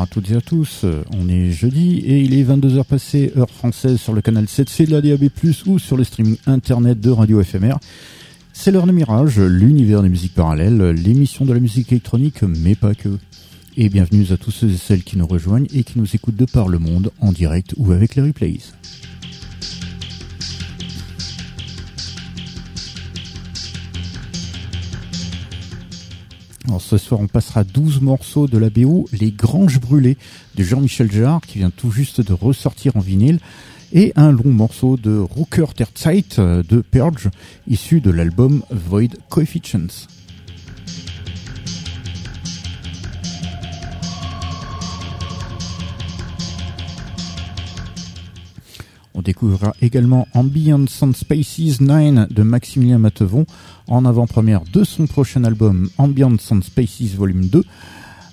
À toutes et à tous. On est jeudi et il est 22h passé, heure française, sur le canal 7C de la DAB+, ou sur le streaming internet de Radio FMR. C'est l'heure de Mirage, l'univers des musiques parallèles, l'émission de la musique électronique, mais pas que. Et bienvenue à tous ceux et celles qui nous rejoignent et qui nous écoutent de par le monde, en direct ou avec les replays. Alors ce soir, on passera 12 morceaux de la BO, Les Granges Brûlées de Jean-Michel Jarre, qui vient tout juste de ressortir en vinyle, et un long morceau de Rooker der Zeit de Purge, issu de l'album Void Coefficients. On découvrira également Ambient Sound Spaces 9 de Maximilien Matevon en avant-première de son prochain album Ambient Sound Spaces Volume 2,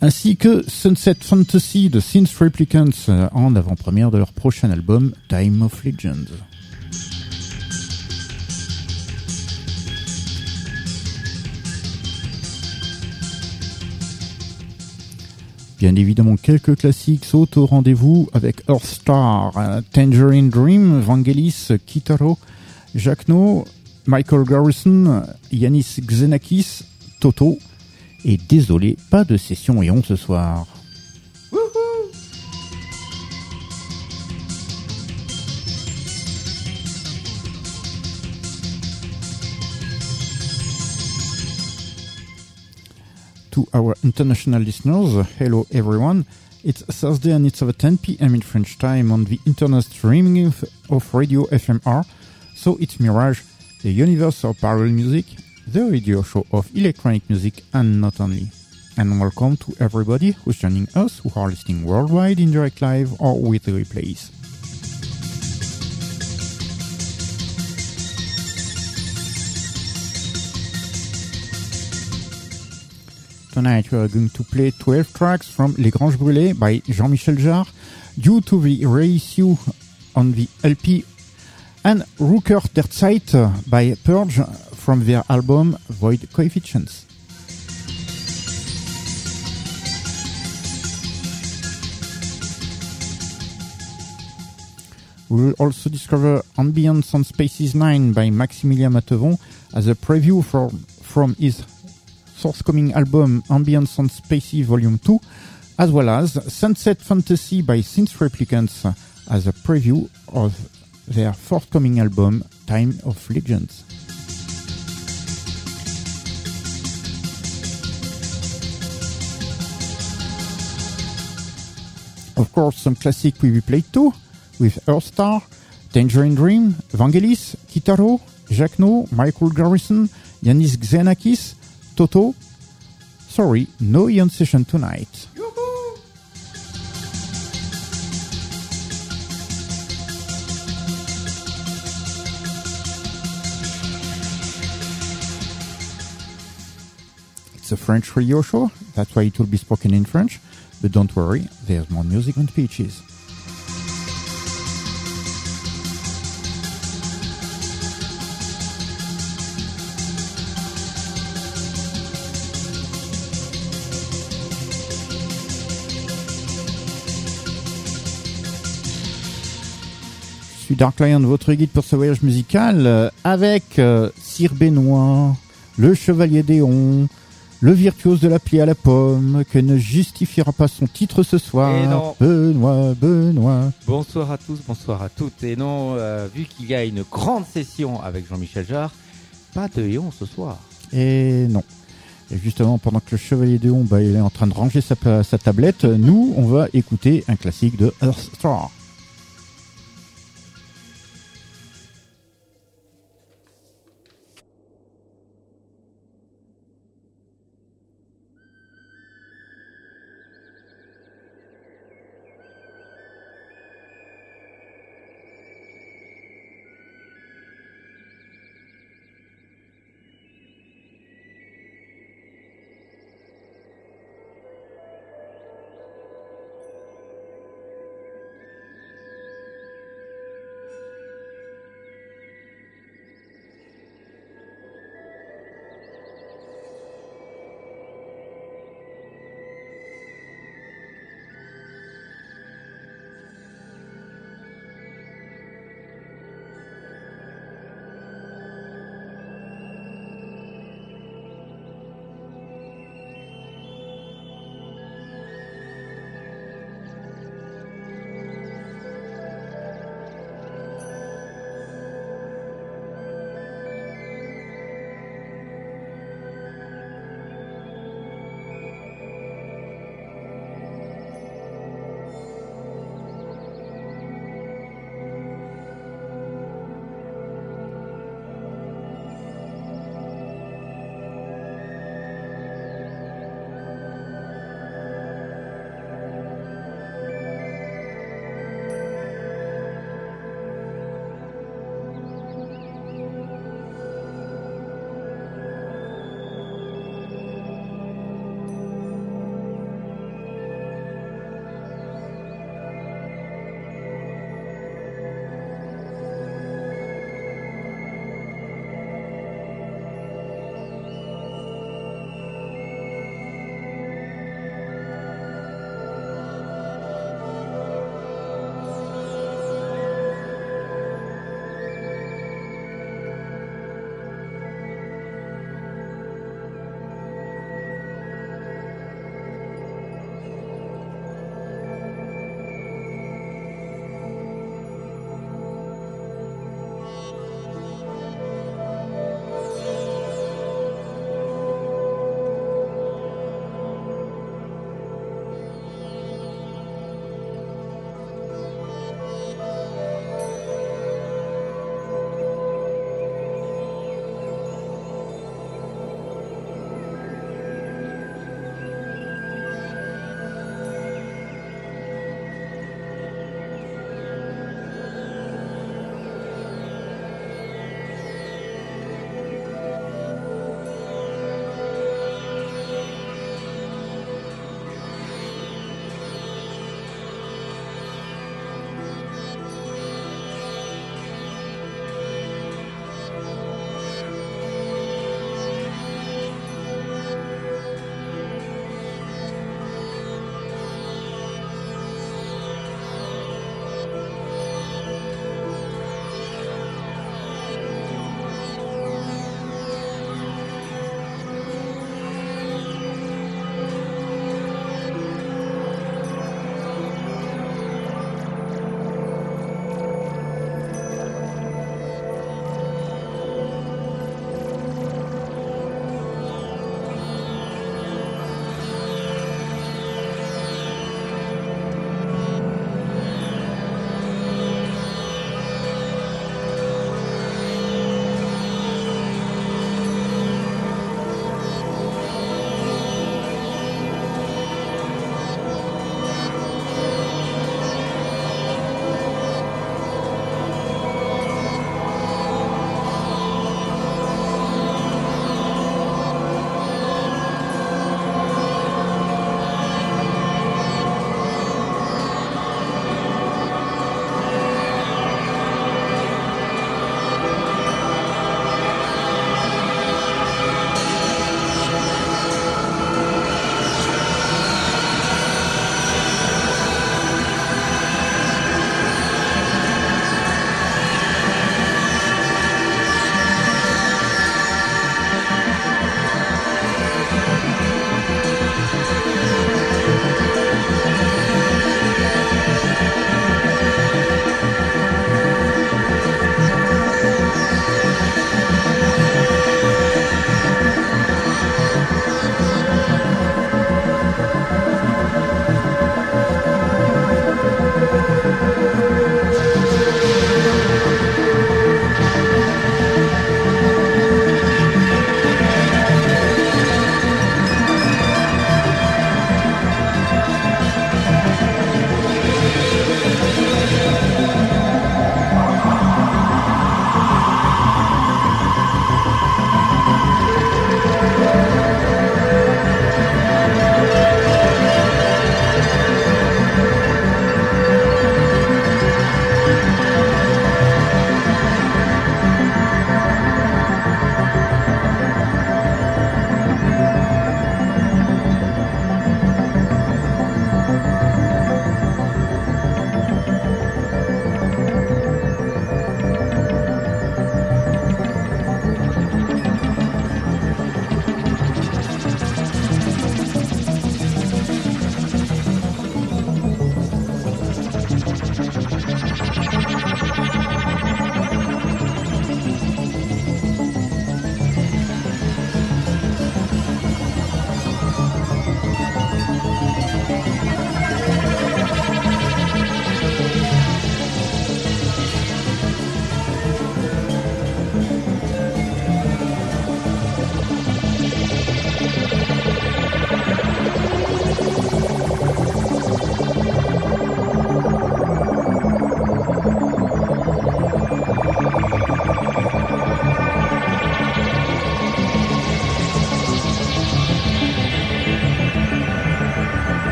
ainsi que Sunset Fantasy de Synth Replicants en avant-première de leur prochain album Time of Legends. Bien évidemment, quelques classiques sautent au rendez-vous avec Earthstar, Tangerine Dream, Vangelis, Kitaro, Jacno, Michael Garrison, Yanis Xenakis, Toto. Et désolé, pas de session et on ce soir. To our international listeners, hello everyone. It's Thursday and it's over 10 p.m. in French time on the internet streaming of, of Radio FMR. So it's Mirage, the universe of parallel music, the radio show of electronic music and not only. And welcome to everybody who's joining us who are listening worldwide in direct live or with the replays. Tonight we are going to play 12 tracks from Les Granges Brûlées by Jean-Michel Jarre due to the reissue on the LP and Rooker der Zeit by Purge from their album Void Coefficients. We will also discover Ambient Sound Spaces 9 by Maximilien Matevon as a preview for, from his forthcoming album Ambient Sound Spacey Volume 2, as well as Sunset Fantasy by Synth Replicants as a preview of their forthcoming album Time of Legends. Of course, some classic will be played too, with Earthstar, Tangerine Dream, Vangelis, Kitaro, Jacno, Michael Garrison, Yanis Xenakis, Toto. Sorry, no Ion session tonight. It's a French radio show, that's why it will be spoken in French, but don't worry, there's more music and speeches. Suis Dark Lion, votre guide pour ce voyage musical, euh, avec euh, Sir Benoît, le Chevalier Déon, le virtuose de la plie à la pomme, que ne justifiera pas son titre ce soir. Benoît, Benoît. Bonsoir à tous, bonsoir à toutes. Et non, euh, vu qu'il y a une grande session avec Jean-Michel Jarre, pas de Léon ce soir. Et non. Et justement, pendant que le chevalier de bah, il est en train de ranger sa, sa tablette, nous, on va écouter un classique de Earth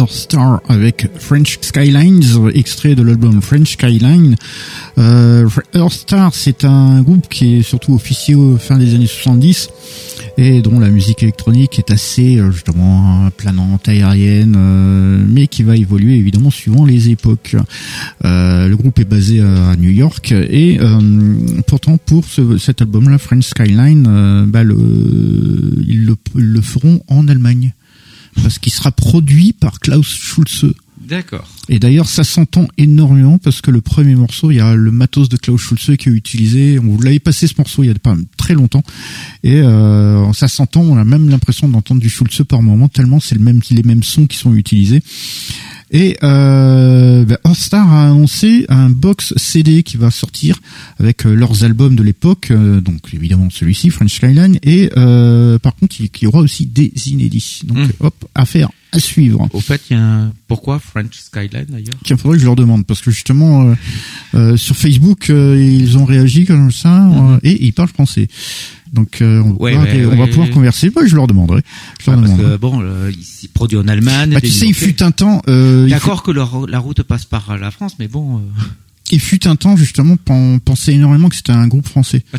Earth Star avec French Skylines, extrait de l'album French Skyline. Euh, Star, c'est un groupe qui est surtout officié au fin des années 70 et dont la musique électronique est assez euh, justement planante, aérienne, euh, mais qui va évoluer évidemment suivant les époques. Euh, le groupe est basé à New York et pourtant pour ce, cet album-là, French Skyline, bah le, ils le, le feront en Allemagne parce qu'il sera produit par Klaus Schulze. D'accord. Et d'ailleurs, ça s'entend énormément parce que le premier morceau, il y a le matos de Klaus Schulze qui est utilisé. On vous l'avait passé ce morceau il y a pas très longtemps, et euh, ça s'entend. On a même l'impression d'entendre du Schulze par moment tellement c'est le même, les mêmes sons qui sont utilisés. Et euh, bah, Star a annoncé un box CD qui va sortir avec euh, leurs albums de l'époque, euh, donc évidemment celui-ci, French Skyline, et euh, par contre il y aura aussi des inédits. Donc hmm. hop, affaire à suivre. Au fait, il y a un... pourquoi French Skyline d'ailleurs? Tiens, faudrait que je leur demande parce que justement euh, euh, sur Facebook ils ont réagi comme ça hmm. et ils parlent français. Donc euh, on, va pouvoir converser. Bah, je leur demanderai. Je leur parce que, bon, euh, il produit en Allemagne. Bah, tu sais, il fut un temps. Euh, D'accord que la route passe par la France, mais bon. Euh... Il fut un temps justement, on pensait énormément que c'était un groupe français. Ah,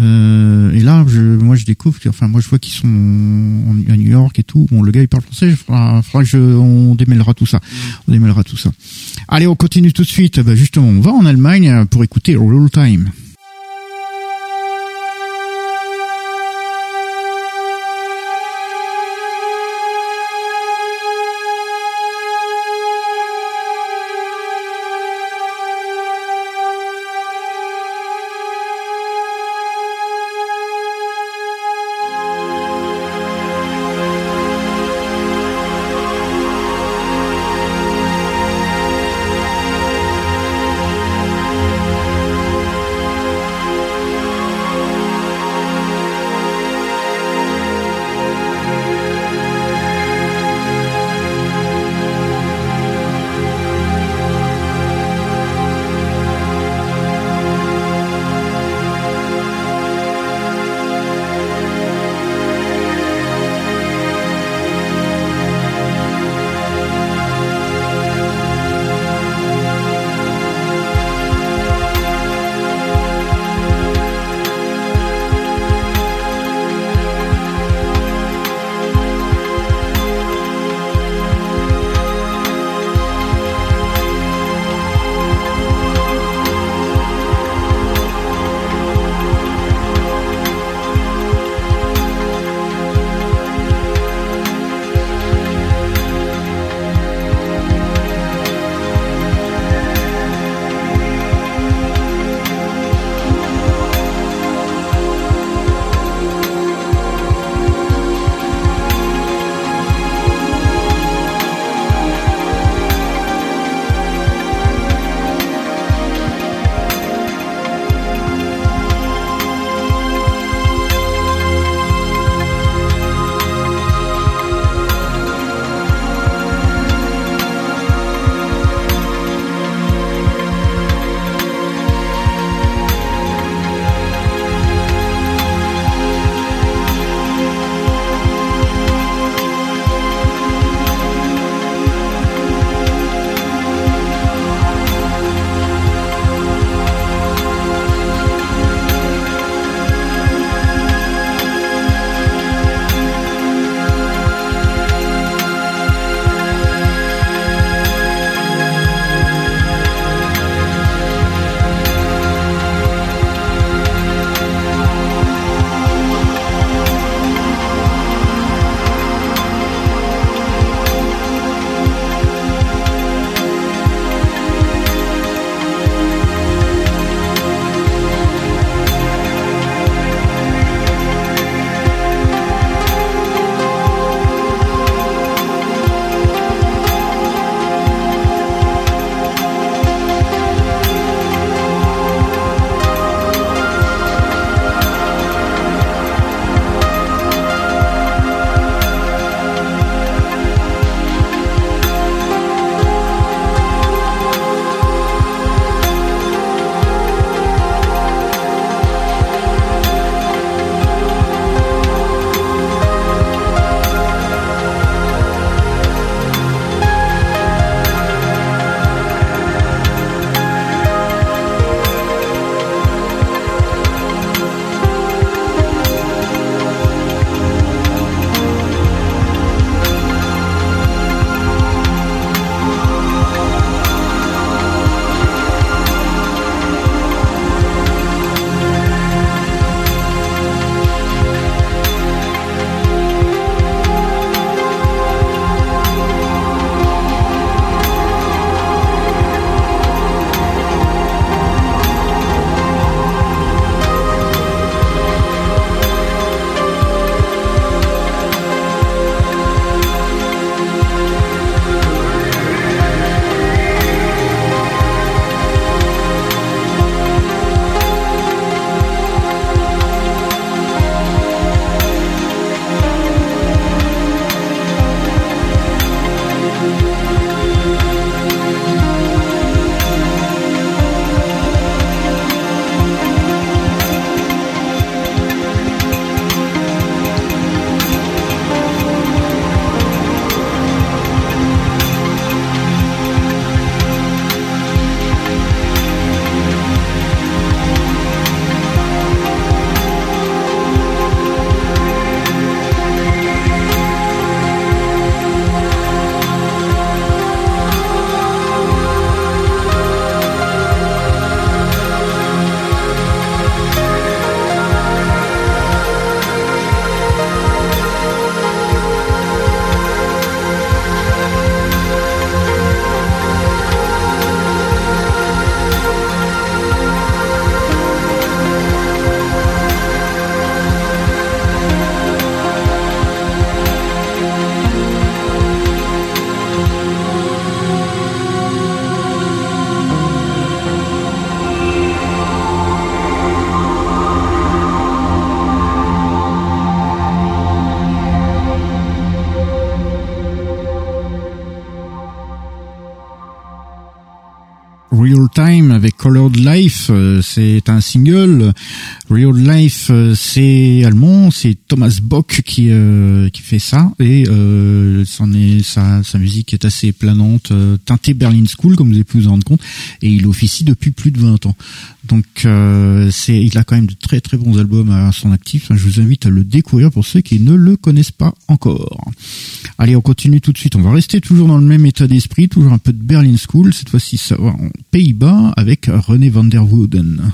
euh, et là, je, moi, je découvre, enfin, moi, je vois qu'ils sont à New York et tout. Bon, le gars, il parle français. Il faudra, que je, on démêlera tout ça. Mm. On démêlera tout ça. Allez, on continue tout de suite. Bah, justement, on va en Allemagne pour écouter Roll. Time un single. Real Life, euh, c'est allemand, c'est Thomas Bock qui euh, qui fait ça et euh, sa, musique est assez planante, teintée Berlin School comme vous avez pu vous en rendre compte et il officie depuis plus de 20 ans. Donc c'est il a quand même de très très bons albums à son actif. je vous invite à le découvrir pour ceux qui ne le connaissent pas encore. Allez, on continue tout de suite. On va rester toujours dans le même état d'esprit, toujours un peu de Berlin School, cette fois-ci en Pays-Bas avec René van der Wooden.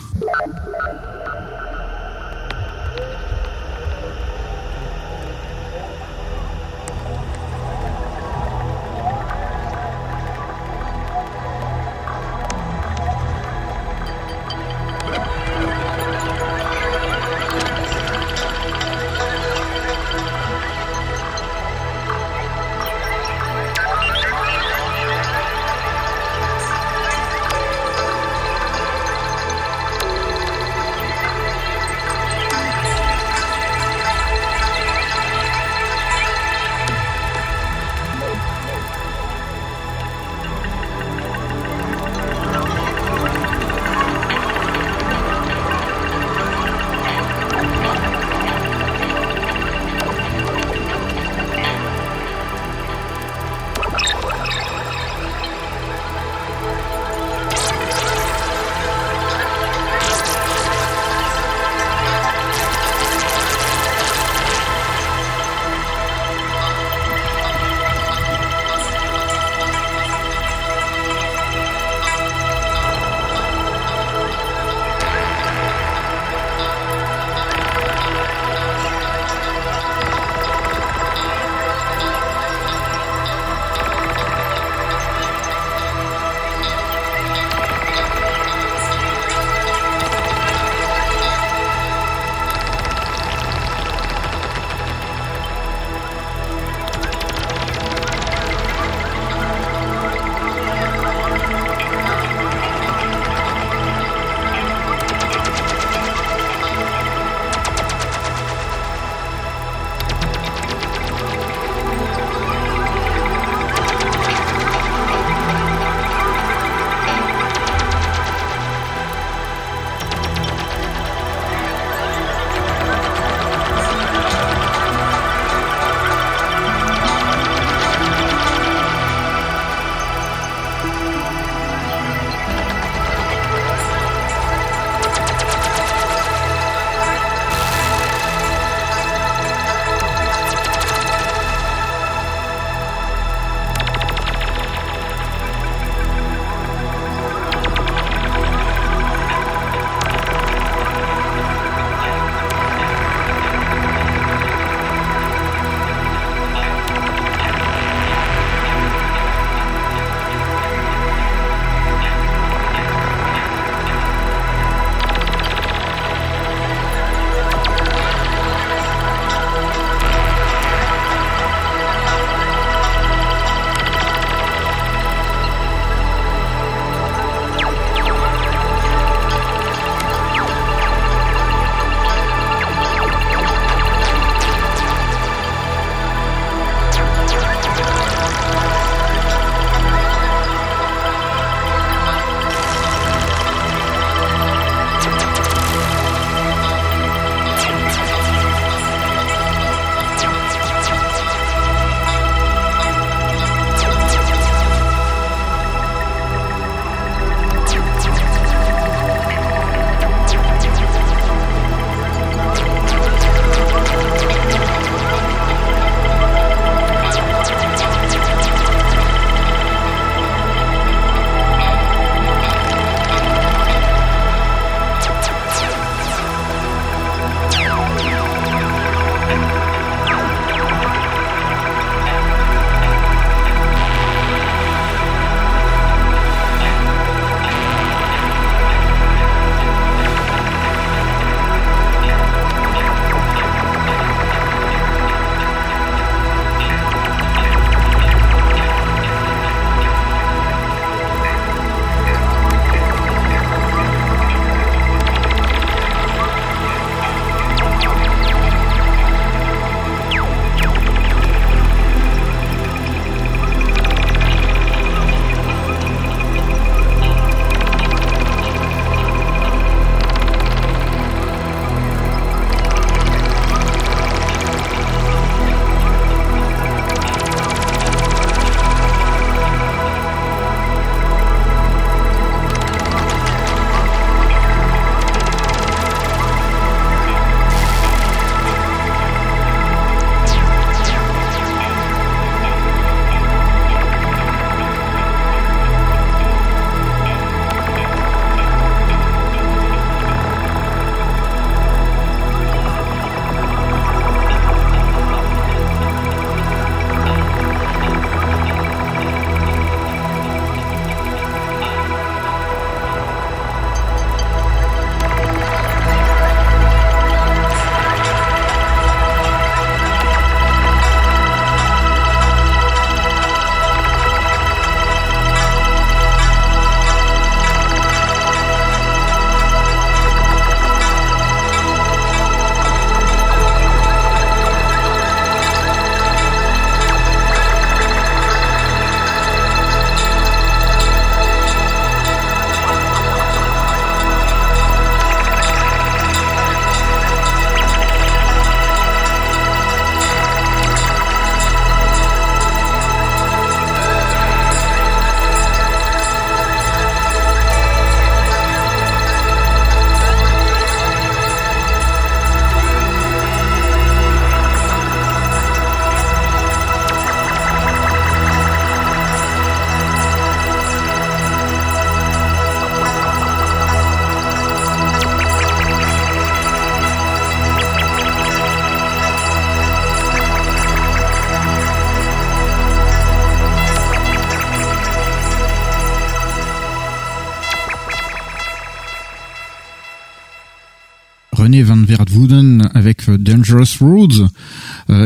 Dangerous Roads,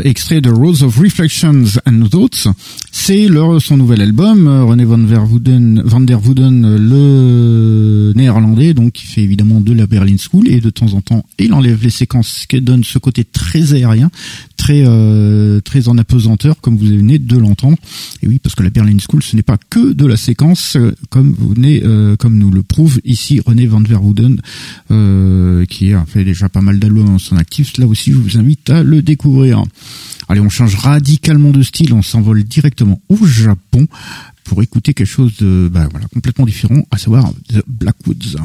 extrait de Roads of Reflections and Thoughts. C'est son nouvel album, René van der Wooden, Wooden, le néerlandais, donc qui fait évidemment de la Berlin School et de temps en temps enlève les séquences qui donnent ce côté très aérien, très très en apesanteur comme vous venez de l'entendre. Et oui, parce que la Berlin School, ce n'est pas que de la séquence, comme vous venez, comme nous le prouve ici René van der euh, qui a fait déjà pas mal d'albums en son actif. Là aussi, je vous invite à le découvrir. Allez, on change radicalement de style, on s'envole directement au Japon pour écouter quelque chose de bah, voilà, complètement différent, à savoir The Blackwoods.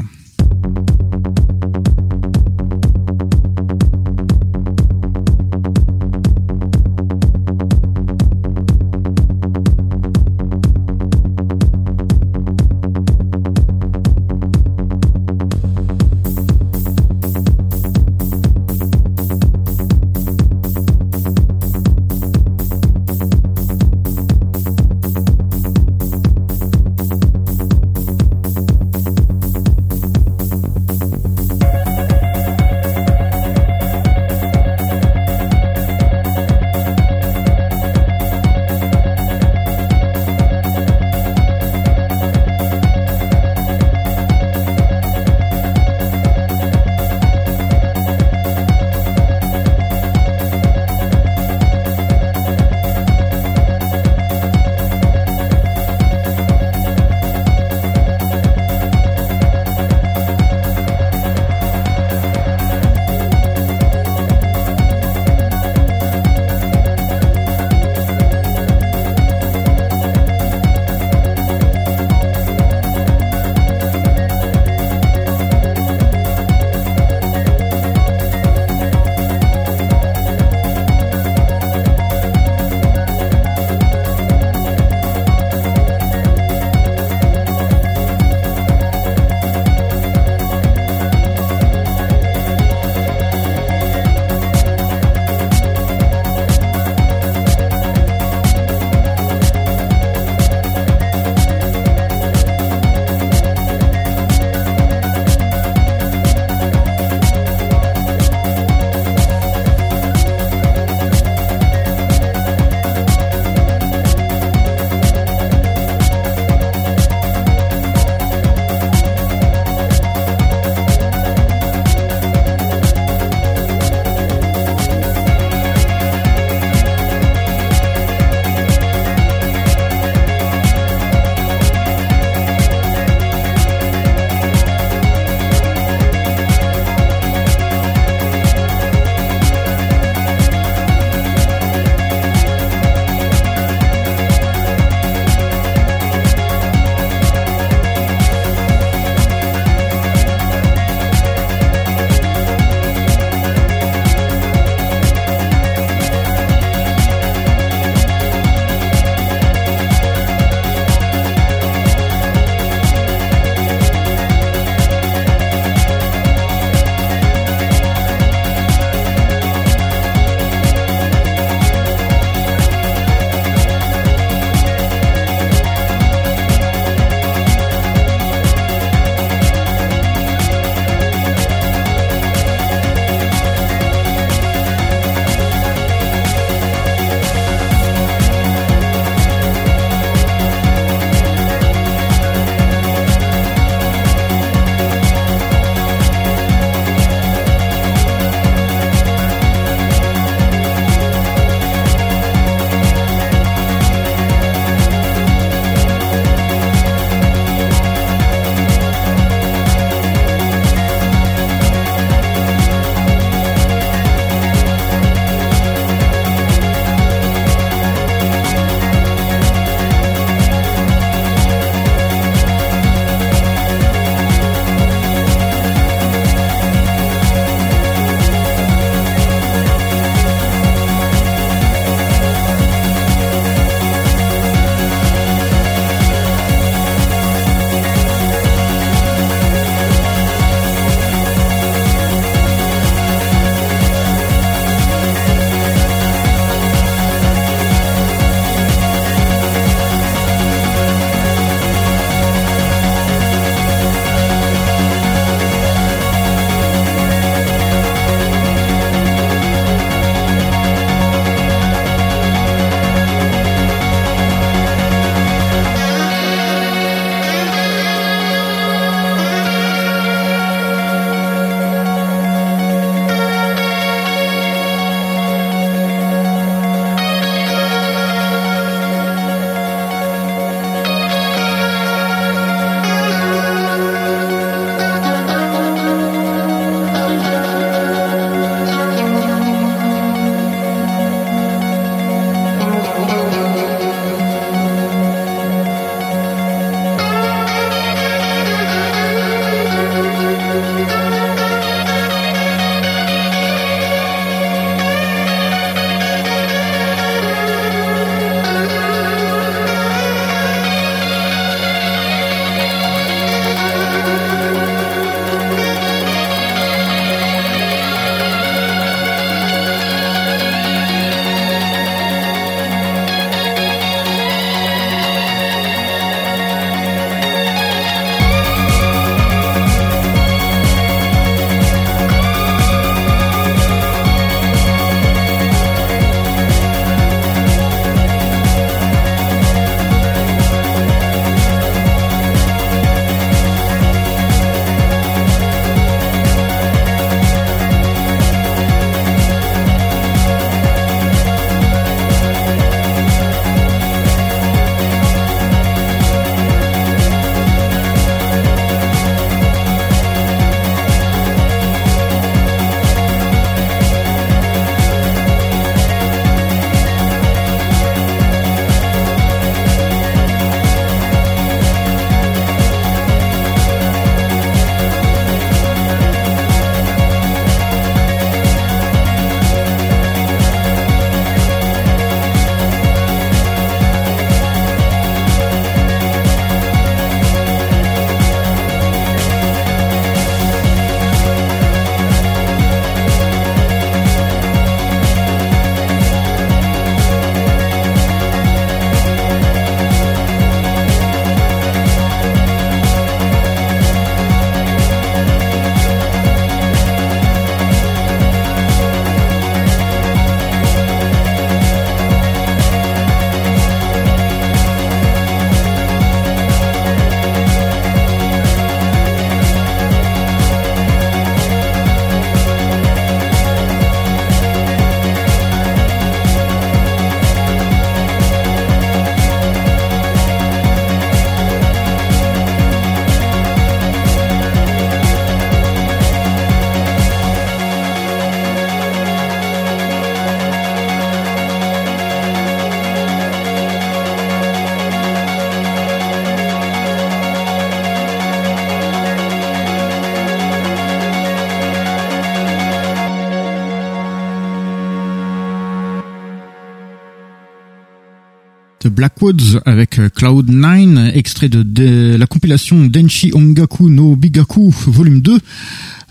Blackwoods avec euh, Cloud9, extrait de, la compilation Denshi Ongaku no Bigaku volume 2.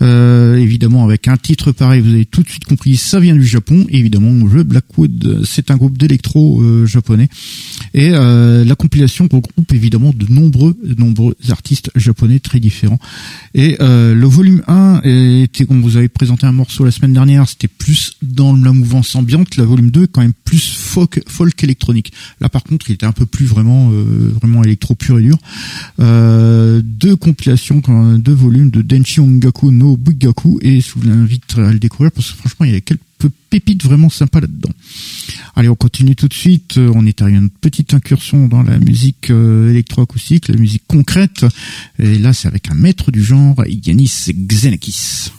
Euh, évidemment, avec un titre pareil, vous avez tout de suite compris, ça vient du Japon. évidemment, le Blackwood, c'est un groupe d'électro euh, japonais. Et la compilation regroupe évidemment de nombreux, nombreux artistes japonais très différents. Et le volume 1 était, comme vous avez présenté un morceau la semaine dernière, c'était plus dans la mouvance ambiante. La volume 2 est quand même plus folk, folk électronique. Là, par contre, il était un peu plus vraiment, vraiment électro pur et dur. deux compilations, deux volumes de Denshi Ongaku no Bugaku et je vous invite à le découvrir parce que franchement il y a quelques pépites vraiment sympas là-dedans. Allez, on continue tout de suite. On est à une petite incursion dans la musique euh, électroacoustique, la musique concrète. Et là, c'est avec un maître du genre, Yanis Xenakis.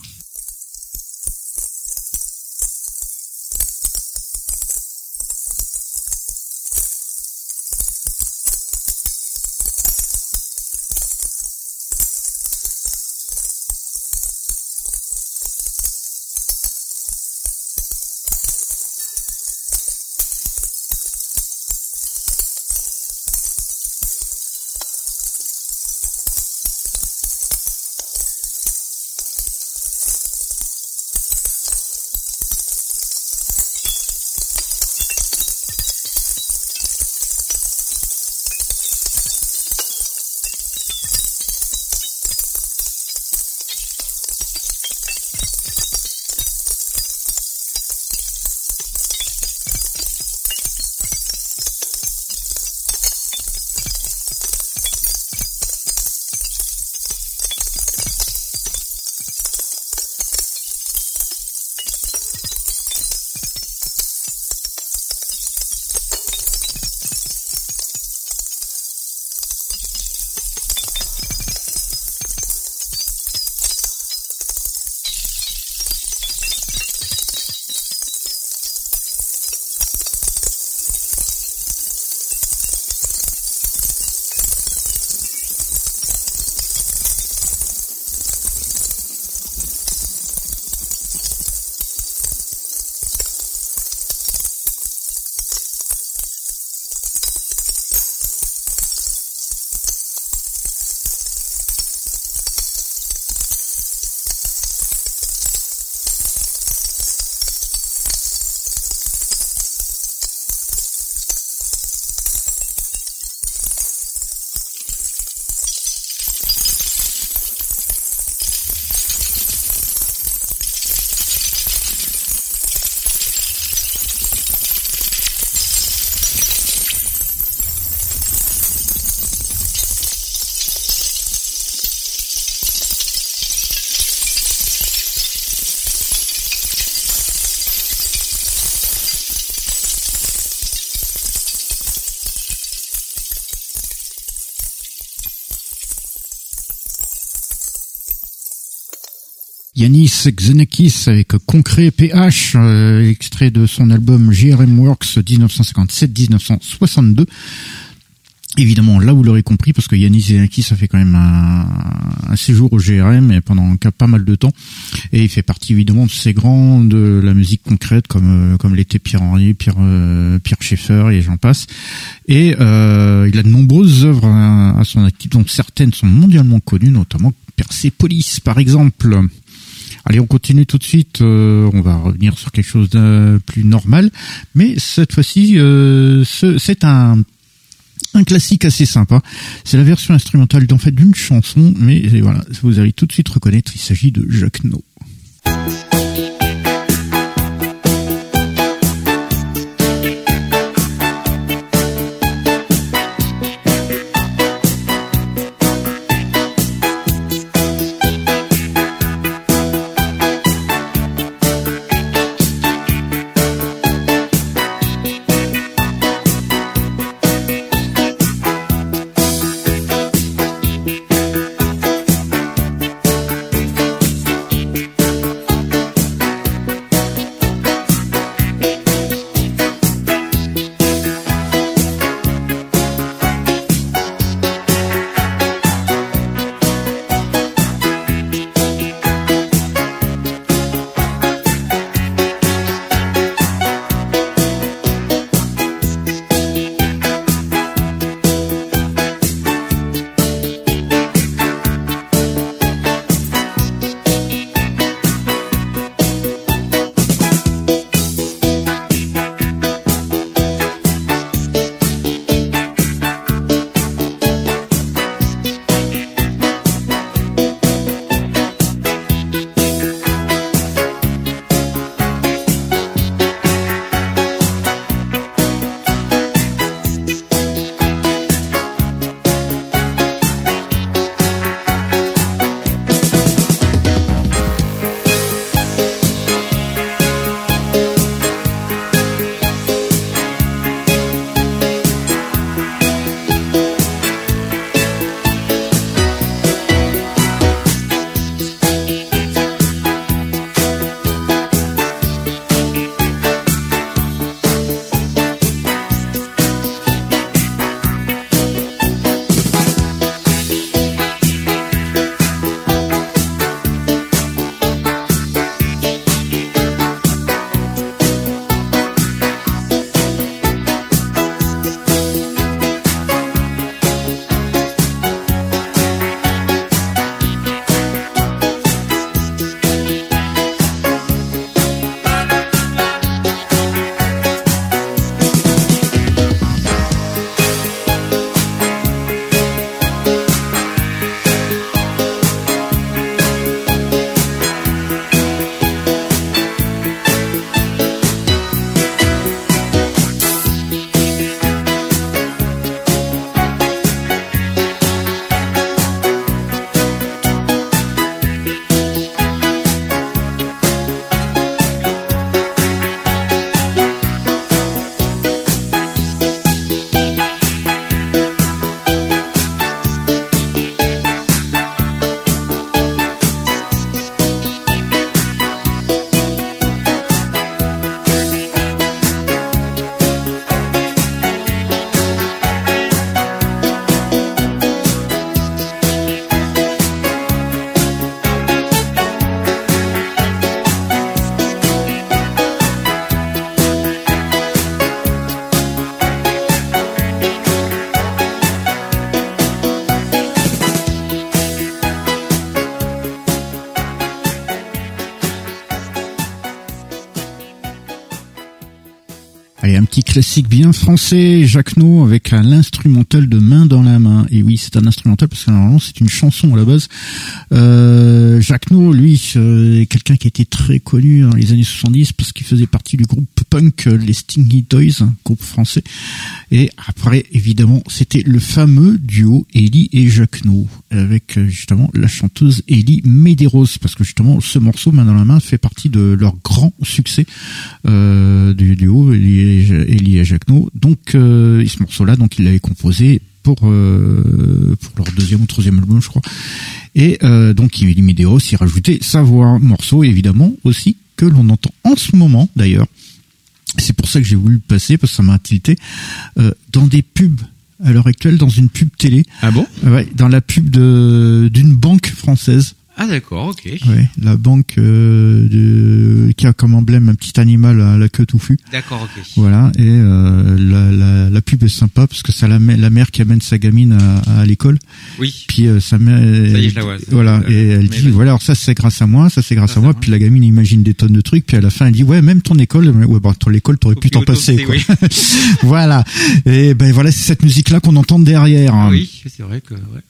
Xenakis avec Concret PH, euh, extrait de son album GRM Works 1957-1962. Évidemment, là vous l'aurez compris, parce que Yanis Xenakis a fait quand même un, séjour au GRM et pendant pas mal de temps, et il fait partie évidemment de ces grands de la musique concrète comme euh, comme l'était Pierre Henry, Pierre euh, Pierre Schaeffer et j'en passe. Et il a de nombreuses œuvres à, son actif, dont certaines sont mondialement connues, notamment Persepolis par exemple. Allez, on continue tout de suite. Euh, on va revenir sur quelque chose de plus normal, mais cette fois-ci, euh, c'est un un classique assez sympa. C'est la version instrumentale d'en fait d'une chanson, mais voilà, vous allez tout de suite reconnaître. Il s'agit de Jacques No. to classique bien français, Jacques No avec l'instrumental de Main dans la main. Et oui, c'est un instrumental parce que normalement c'est une chanson à la base. Euh, lui, euh, est quelqu'un qui été très connu dans les années 70 parce qu'il faisait partie du groupe punk euh, les Stingy Toys, un groupe français. Et après, évidemment, c'était le fameux duo Ellie et Jacques avec justement la chanteuse Ellie Medeiros parce que justement ce morceau Main dans la main fait partie de leur grand succès euh, du duo Ellie et Jacques No. Donc, euh, ce morceau-là, donc il l'avait composé pour euh, pour leur deuxième ou troisième album, je crois. Et euh, donc, il Medeiros y rajoutait sa voix, morceau évidemment aussi que l'on entend en ce moment d'ailleurs. C'est pour ça que j'ai voulu le passer parce que ça m'a tilté euh, dans des pubs à l'heure actuelle dans une pub télé. Ah bon? Ouais, dans la pub de d'une banque française. Ah d'accord, ok. Ouais, la banque euh, de, qui a comme emblème un petit animal à la queue touffue. D'accord, ok. Voilà, et euh, la, la, la, pub est sympa parce que c'est la, la mère qui amène sa gamine à, à l'école. Oui. Puis euh, sa mère, ça y est, je la vois, voilà, et elle dit voilà, alors ça c'est grâce à moi, ça c'est grâce à moi. Puis la gamine imagine des tonnes de trucs, puis à la fin elle dit ouais, même ton école, ouais, bah ton école t'aurais pu t'en passer. Quoi. Oui. voilà, et ben voilà, c'est cette musique là qu'on entend derrière. Oui, c'est vrai que. Ouais.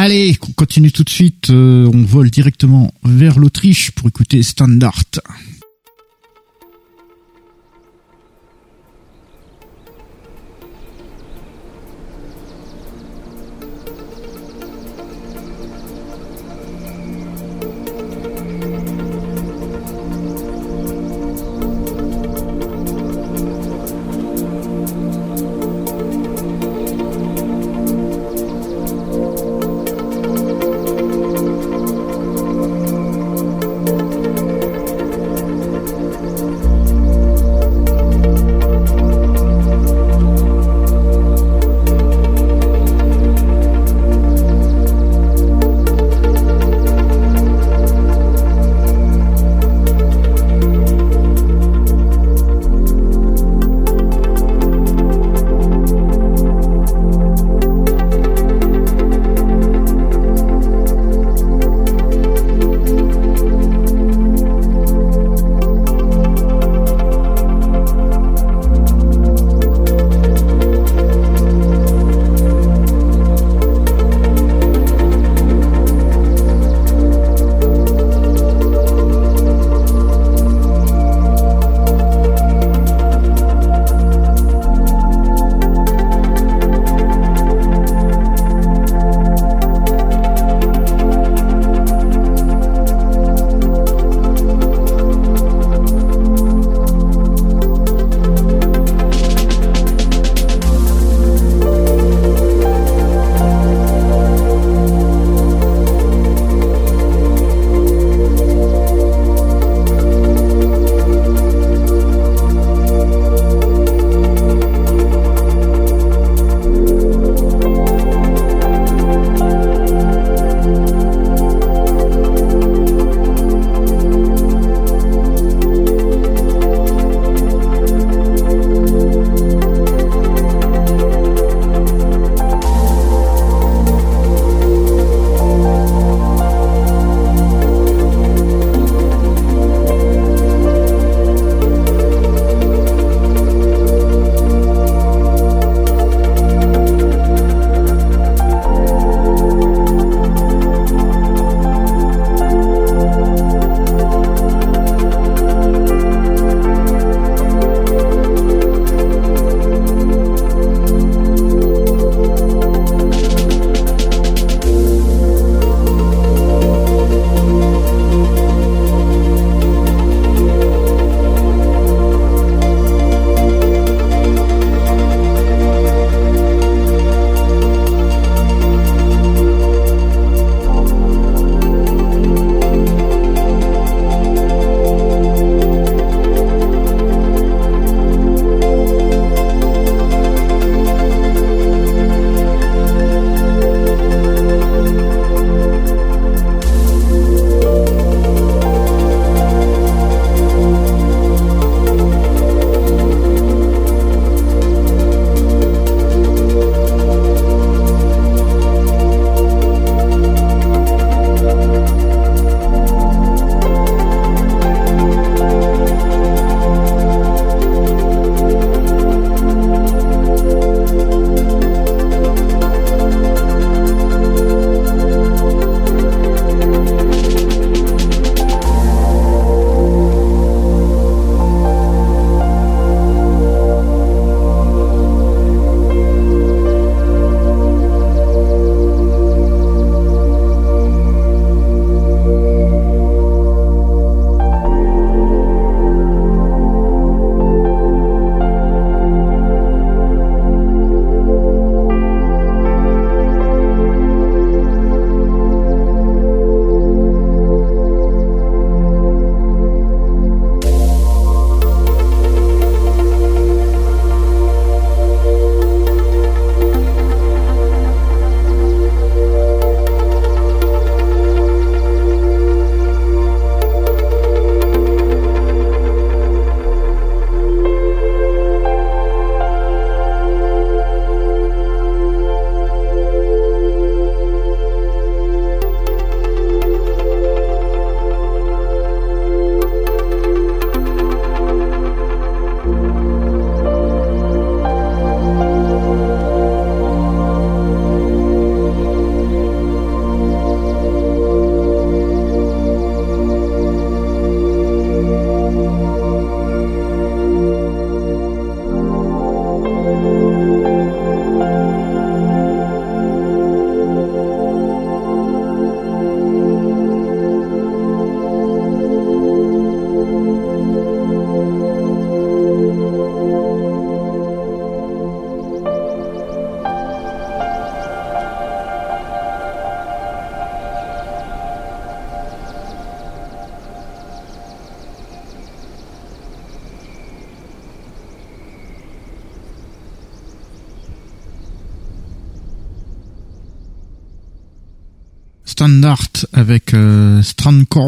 Allez, on continue tout de suite. Euh, on vole directement vers l'Autriche pour écouter Standard. Standard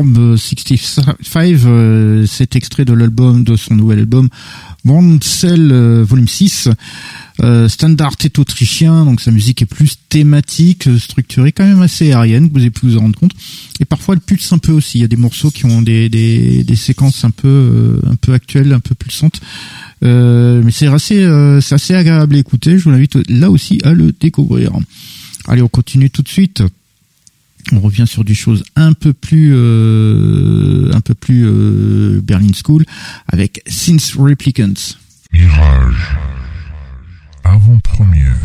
Strandcorb 65. Euh, c'est extrait de l'album, de son nouvel album Born Cell euh, Volume 6. Euh, Standard est autrichien, donc sa musique est plus thématique, structurée, quand même assez aérienne, vous avez pu vous en rendre compte. Et parfois elle pulse un peu aussi. Il y a des morceaux qui ont des, des, séquences un peu un peu actuelles, un peu pulsantes. mais c'est assez c'est assez agréable à écouter. Je vous invite là aussi à le découvrir. Allez, on continue tout de suite. On revient sur des choses un peu plus, euh, un peu plus euh, Berlin School avec Since Replicants. Mirage. Avant-première.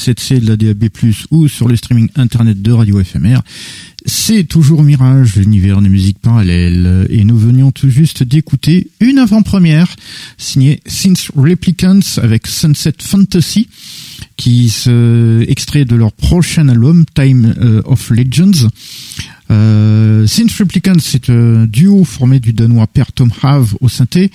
7C de la DAB+, ou sur le streaming internet de Radio FMR. C'est toujours Mirage, l'univers des musiques parallèles, et nous venions tout juste d'écouter une avant-première signée Since Replicants avec Sunset Fantasy, qui se extrait de leur prochain album Time euh, of Legends. Euh, Synth Replicants, c'est un duo formé du danois Per Tom Have au synthé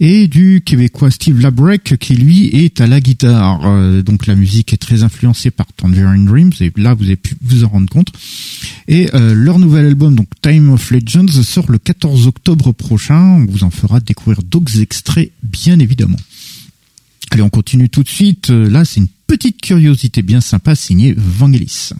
et du québécois Steve Labrec qui lui est à la guitare. Euh, donc la musique est très influencée par Tangerine Dreams et là vous avez pu vous en rendre compte. Et euh, leur nouvel album donc Time of Legends sort le 14 octobre prochain. On vous en fera découvrir d'autres extraits bien évidemment. Allez, on continue tout de suite. Euh, Là, c'est une petite curiosité bien sympa signée Vangelis.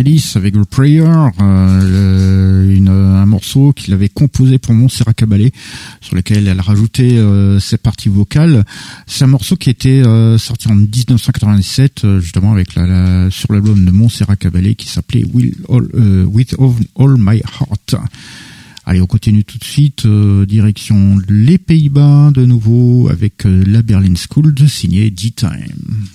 Vangelis avec le Prayer, euh, un morceau qu'il avait composé pour Montserrat Caballé, sur lequel elle rajoutait euh, ses parties vocales. C'est un morceau qui était euh, sorti en 1997, euh, justement avec la, la- sur l'album de Montserrat Caballé qui s'appelait With All, My Heart. Allez, on continue tout de suite, direction les Pays-Bas de nouveau avec la Berlin School de signer D-Time.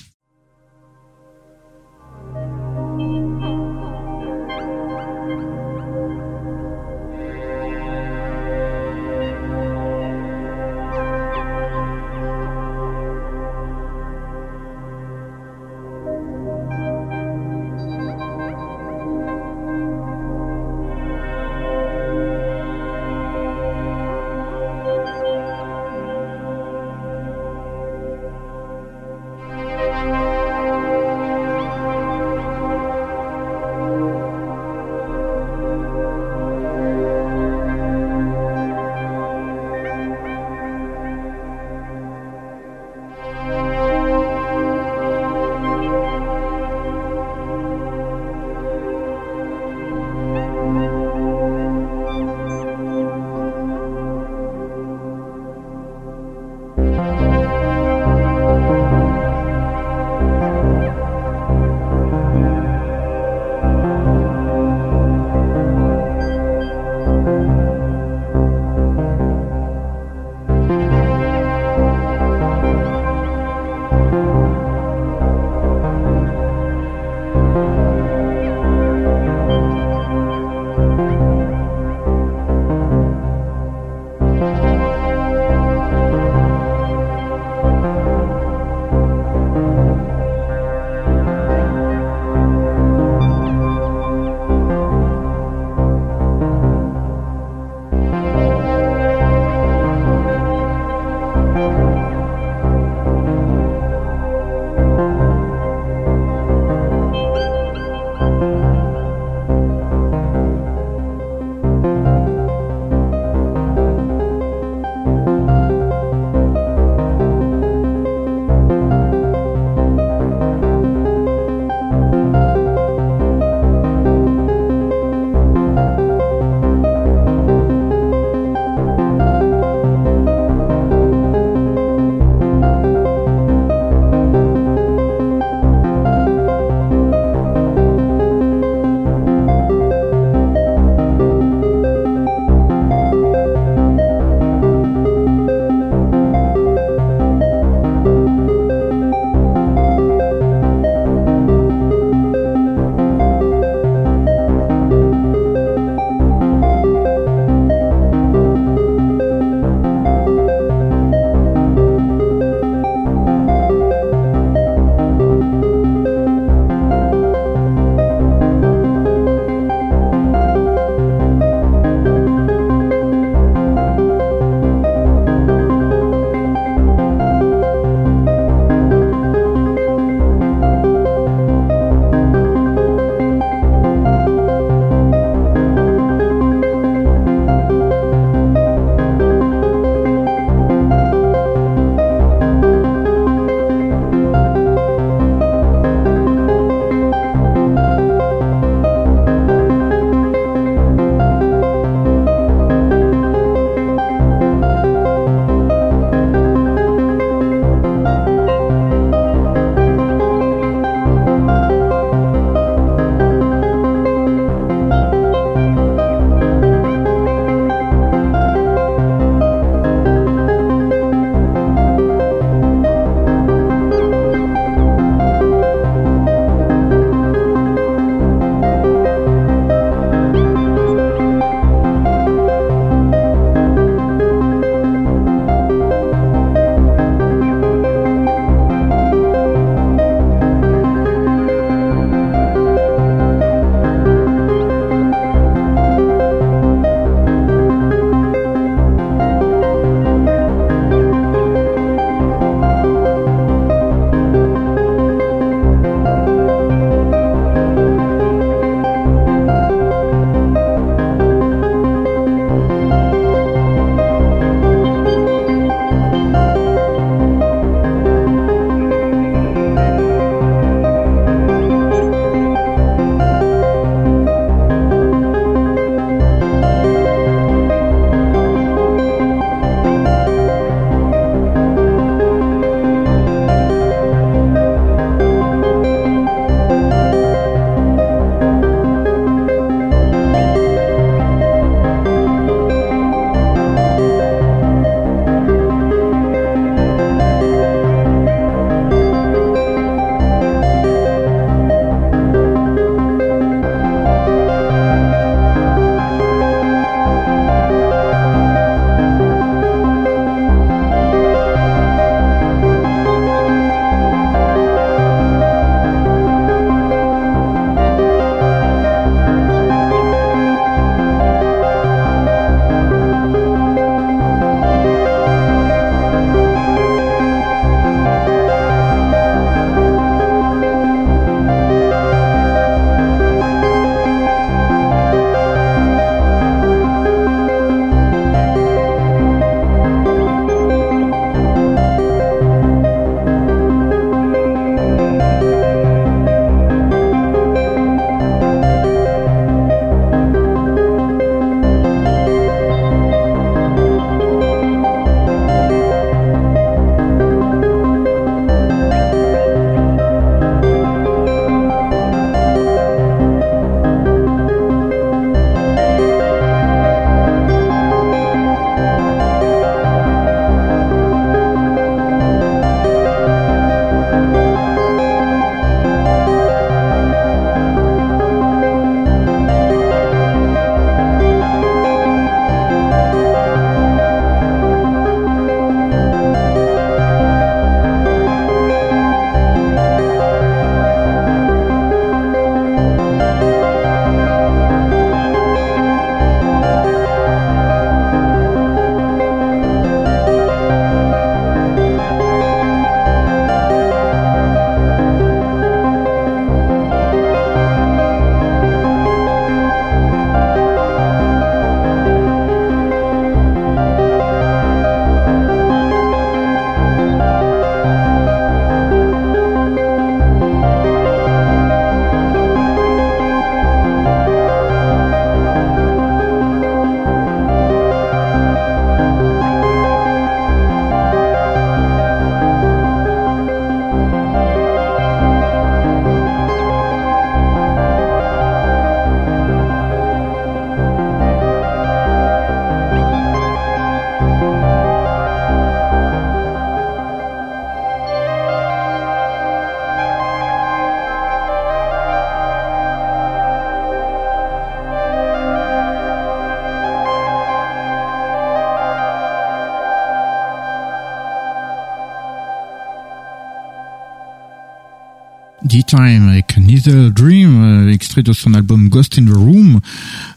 D-Time avec Neither Dream, euh, extrait de son album Ghost in the Room.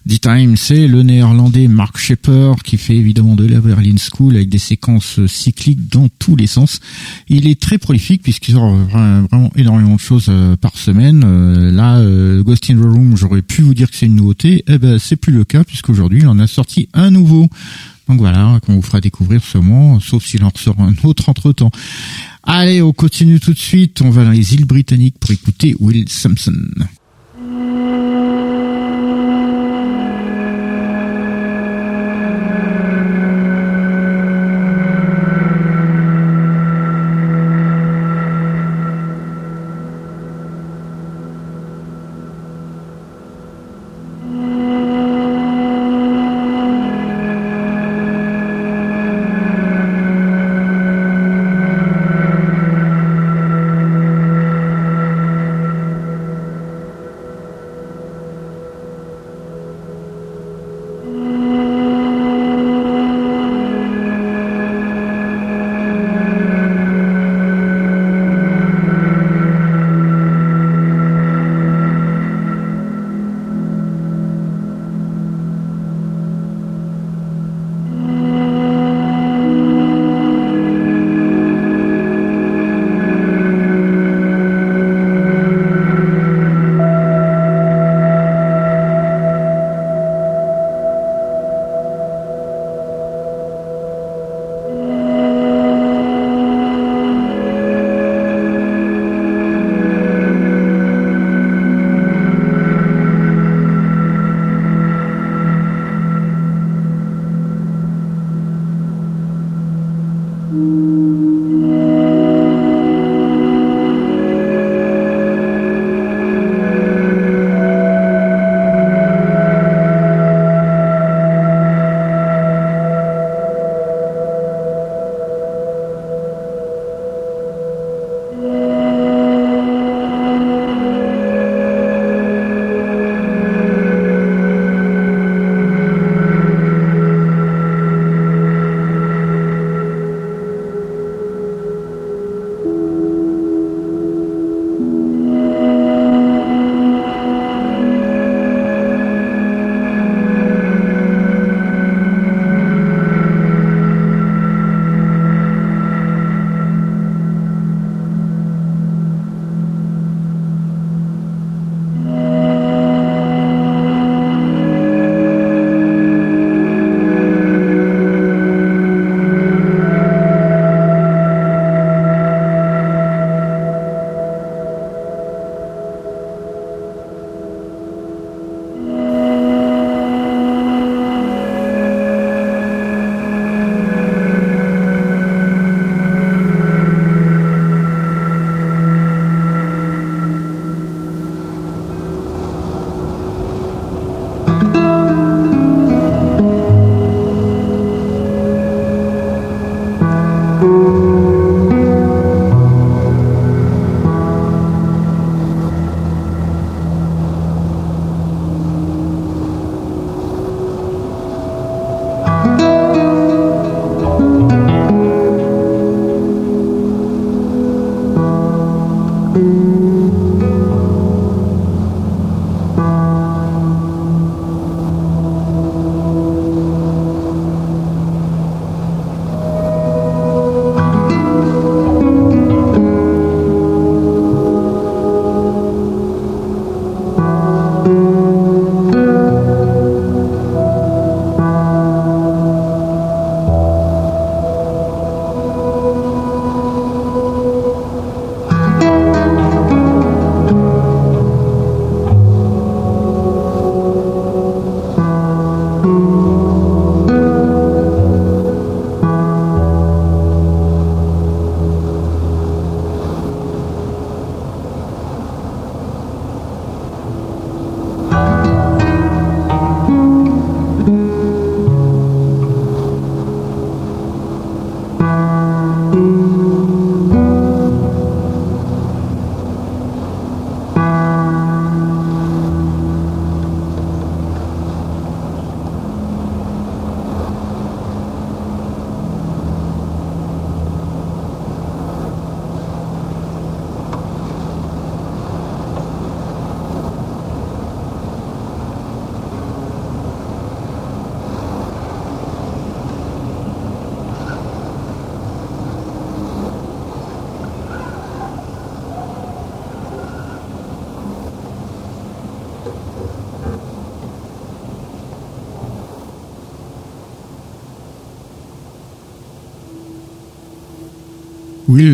D-Time, c'est le néerlandais Mark Shepper qui fait évidemment de la Berlin School avec des séquences cycliques dans tous les sens. Il est très prolifique puisqu'il sort vraiment énormément de choses euh, par semaine. Euh, là, Ghost in the Room, j'aurais pu vous dire que c'est une nouveauté. Eh ben, c'est plus le cas puisqu'aujourd'hui, il en a sorti un nouveau. Donc voilà, qu'on vous fera découvrir seulement, sauf s'il en ressort un autre entre temps. Allez, on continue tout de suite. On va dans les îles britanniques pour écouter Will Sampson.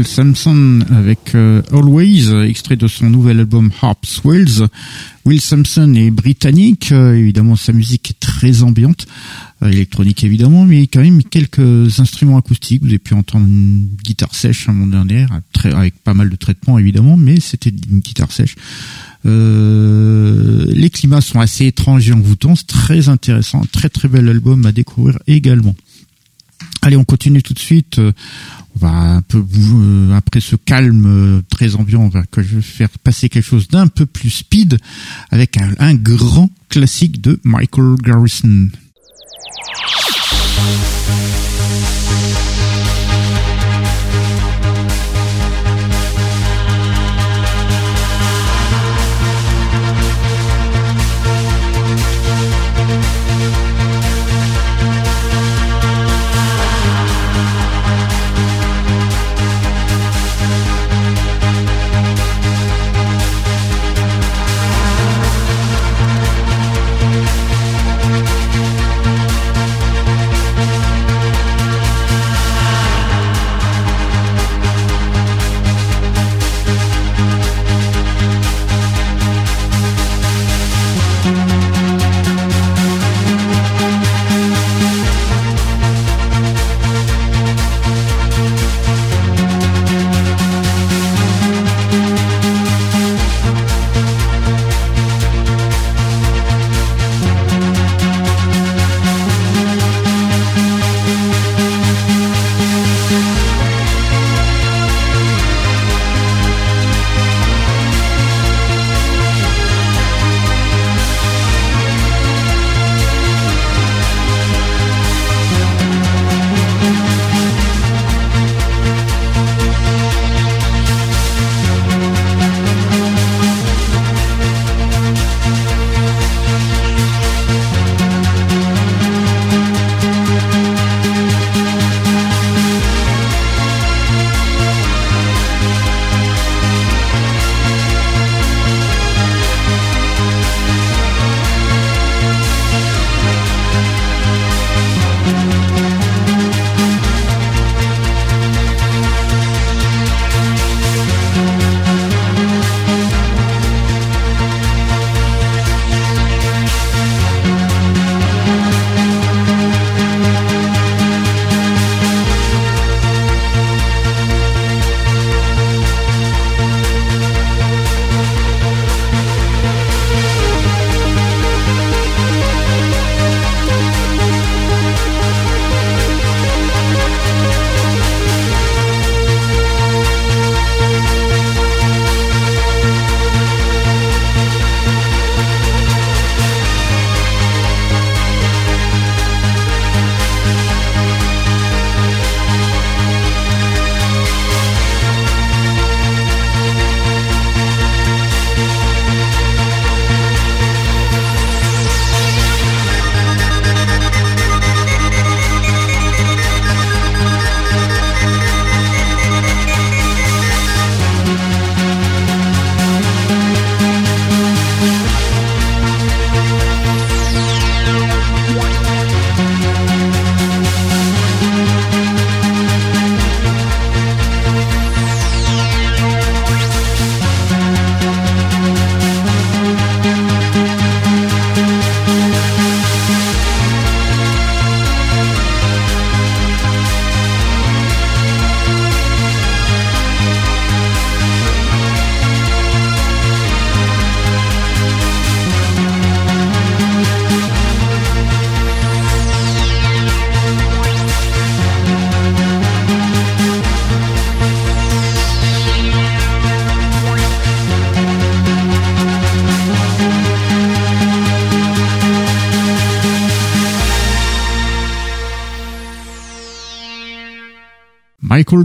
Will Sampson avec euh, Always, extrait de son nouvel album Harp Swells. Will Sampson est britannique, euh, évidemment sa musique est très ambiante, euh, électronique évidemment, mais quand même quelques instruments acoustiques. Vous avez pu entendre une guitare sèche un moment dernier, avec pas mal de traitements évidemment, mais c'était une guitare sèche. les climats sont assez étranges et envoûtants, c'est très intéressant, très très bel album à découvrir également. Allez, on continue tout de suite. Va un peu euh, après ce calme euh, très ambiant, on va faire passer quelque chose d'un peu plus speed avec un, un grand classique de Michael Garrison.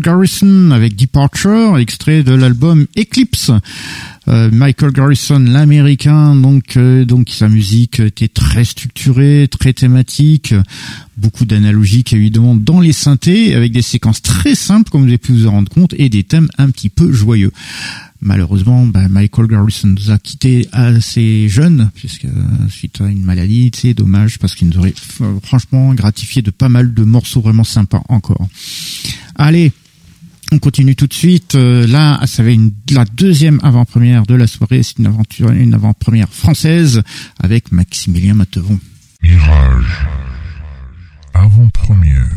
Garrison avec Departure, extrait de l'album Eclipse. Euh, Michael Garrison, l'américain, donc euh, donc sa musique était très structurée, très thématique, beaucoup d'analogiques évidemment dans les synthés, avec des séquences très simples comme vous avez pu vous en rendre compte, et des thèmes un petit peu joyeux. Malheureusement, bah, Michael Garrison nous a quitté assez jeune, puisque euh, suite à une maladie, c'est dommage, parce qu'il nous aurait franchement gratifié de pas mal de morceaux vraiment sympas encore. Allez, on continue tout de suite. Euh, là, ça va une, la deuxième avant-première de la soirée. C'est une aventure, avant-première française avec Maximilien Matevon. Mirage. Avant-première.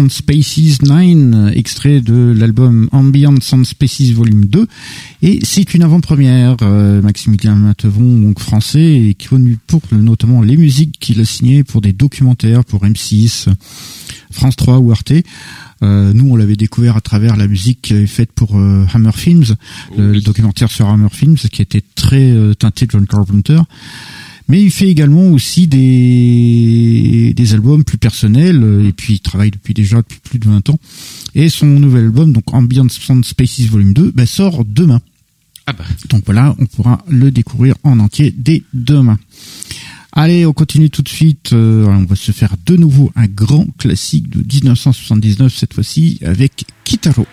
Sound Spaces 9, extrait de l'album Ambient Sound Spaces Volume 2. Et c'est une avant-première. Euh, Maximilien Matevon, donc français, et connu pour notamment les musiques qu'il a signées pour des documentaires pour M6, France 3 ou Arte. Euh, nous, on l'avait découvert à travers la musique faite pour euh, Hammer Films, le, le documentaire sur Hammer Films, qui était très teinté de John Carpenter. Mais il fait également aussi des, des albums plus personnels, euh, et puis il travaille depuis déjà depuis plus de 20 ans. Et son nouvel album, donc Ambient Sound Spaces Volume 2, bah, sort demain. Ah bah. Donc voilà, on pourra le découvrir en entier dès demain. Allez, on continue tout de suite. Euh, on va se faire de nouveau un grand classique de 1979 cette fois-ci avec Kitaro.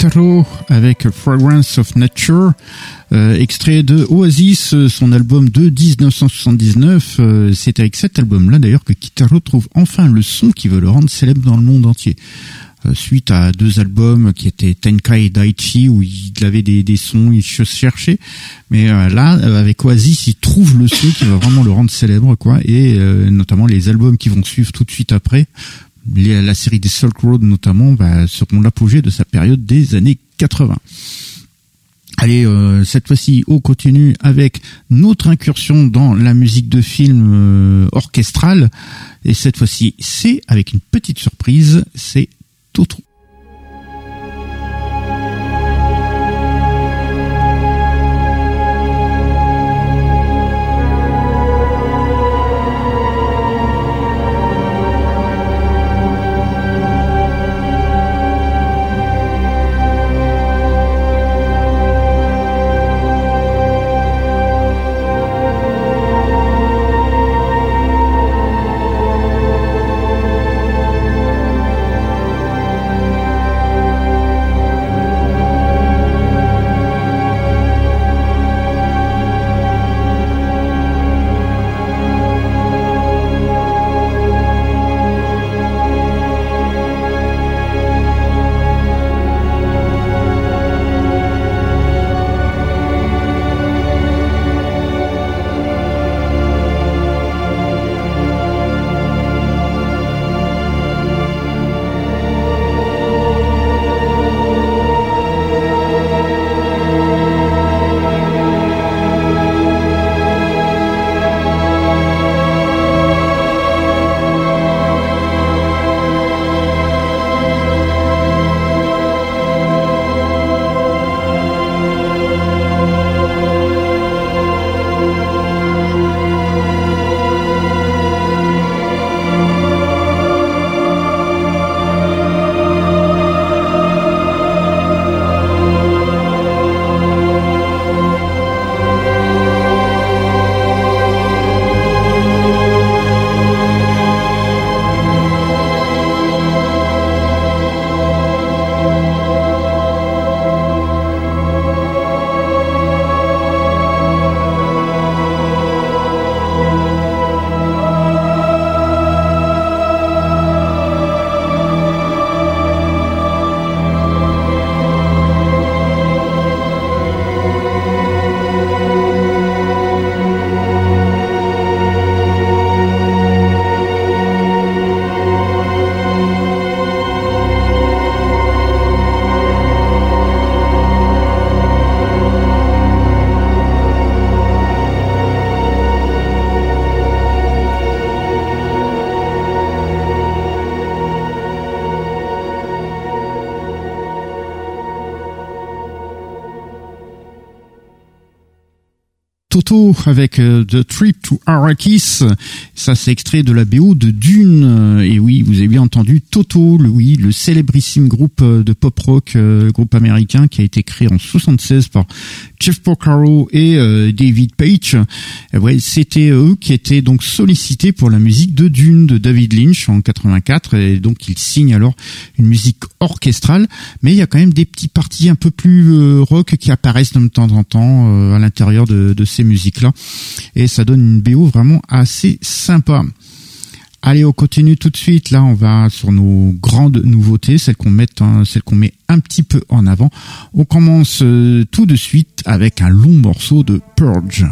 Kitaro avec Fragrance of Nature, euh, extrait de Oasis, son album de 1979. Euh, c'est avec cet album-là d'ailleurs que Kitaro trouve enfin le son qui veut le rendre célèbre dans le monde entier. Euh, suite à deux albums qui étaient Tenkai et Daichi où il avait des, des sons, il se cherchait. Mais là, avec Oasis, il trouve le son qui va vraiment le rendre célèbre, quoi. Et notamment les albums qui vont suivre tout de suite après la série des Silk Road notamment bah, seront l'apogée de sa période des années 80. Allez, euh, cette fois-ci, on continue avec notre incursion dans la musique de film euh, orchestrale. Et cette fois-ci, c'est avec une petite surprise, c'est Toto. Avec euh, The Trip to Arrakis. Ça, c'est extrait de la BO de Dune. Et oui, vous avez bien entendu Toto, le, oui, le célébrissime groupe euh, de pop rock, euh, groupe américain qui a été créé en 76 par Jeff Porcaro et David Page. Ouais, c'était eux qui étaient donc sollicités pour la musique de Dune de David Lynch en 84. Et donc, ils signent alors une musique orchestrale. Mais il y a quand même des petits parties un peu plus rock qui apparaissent de temps en temps à l'intérieur de, ces musiques là et ça donne une BO vraiment assez sympa. Allez, on continue tout de suite. Là, on va sur nos grandes nouveautés, celles qu'on met, celles qu'on met un petit peu en avant. On commence euh, tout de suite avec un long morceau de Purge.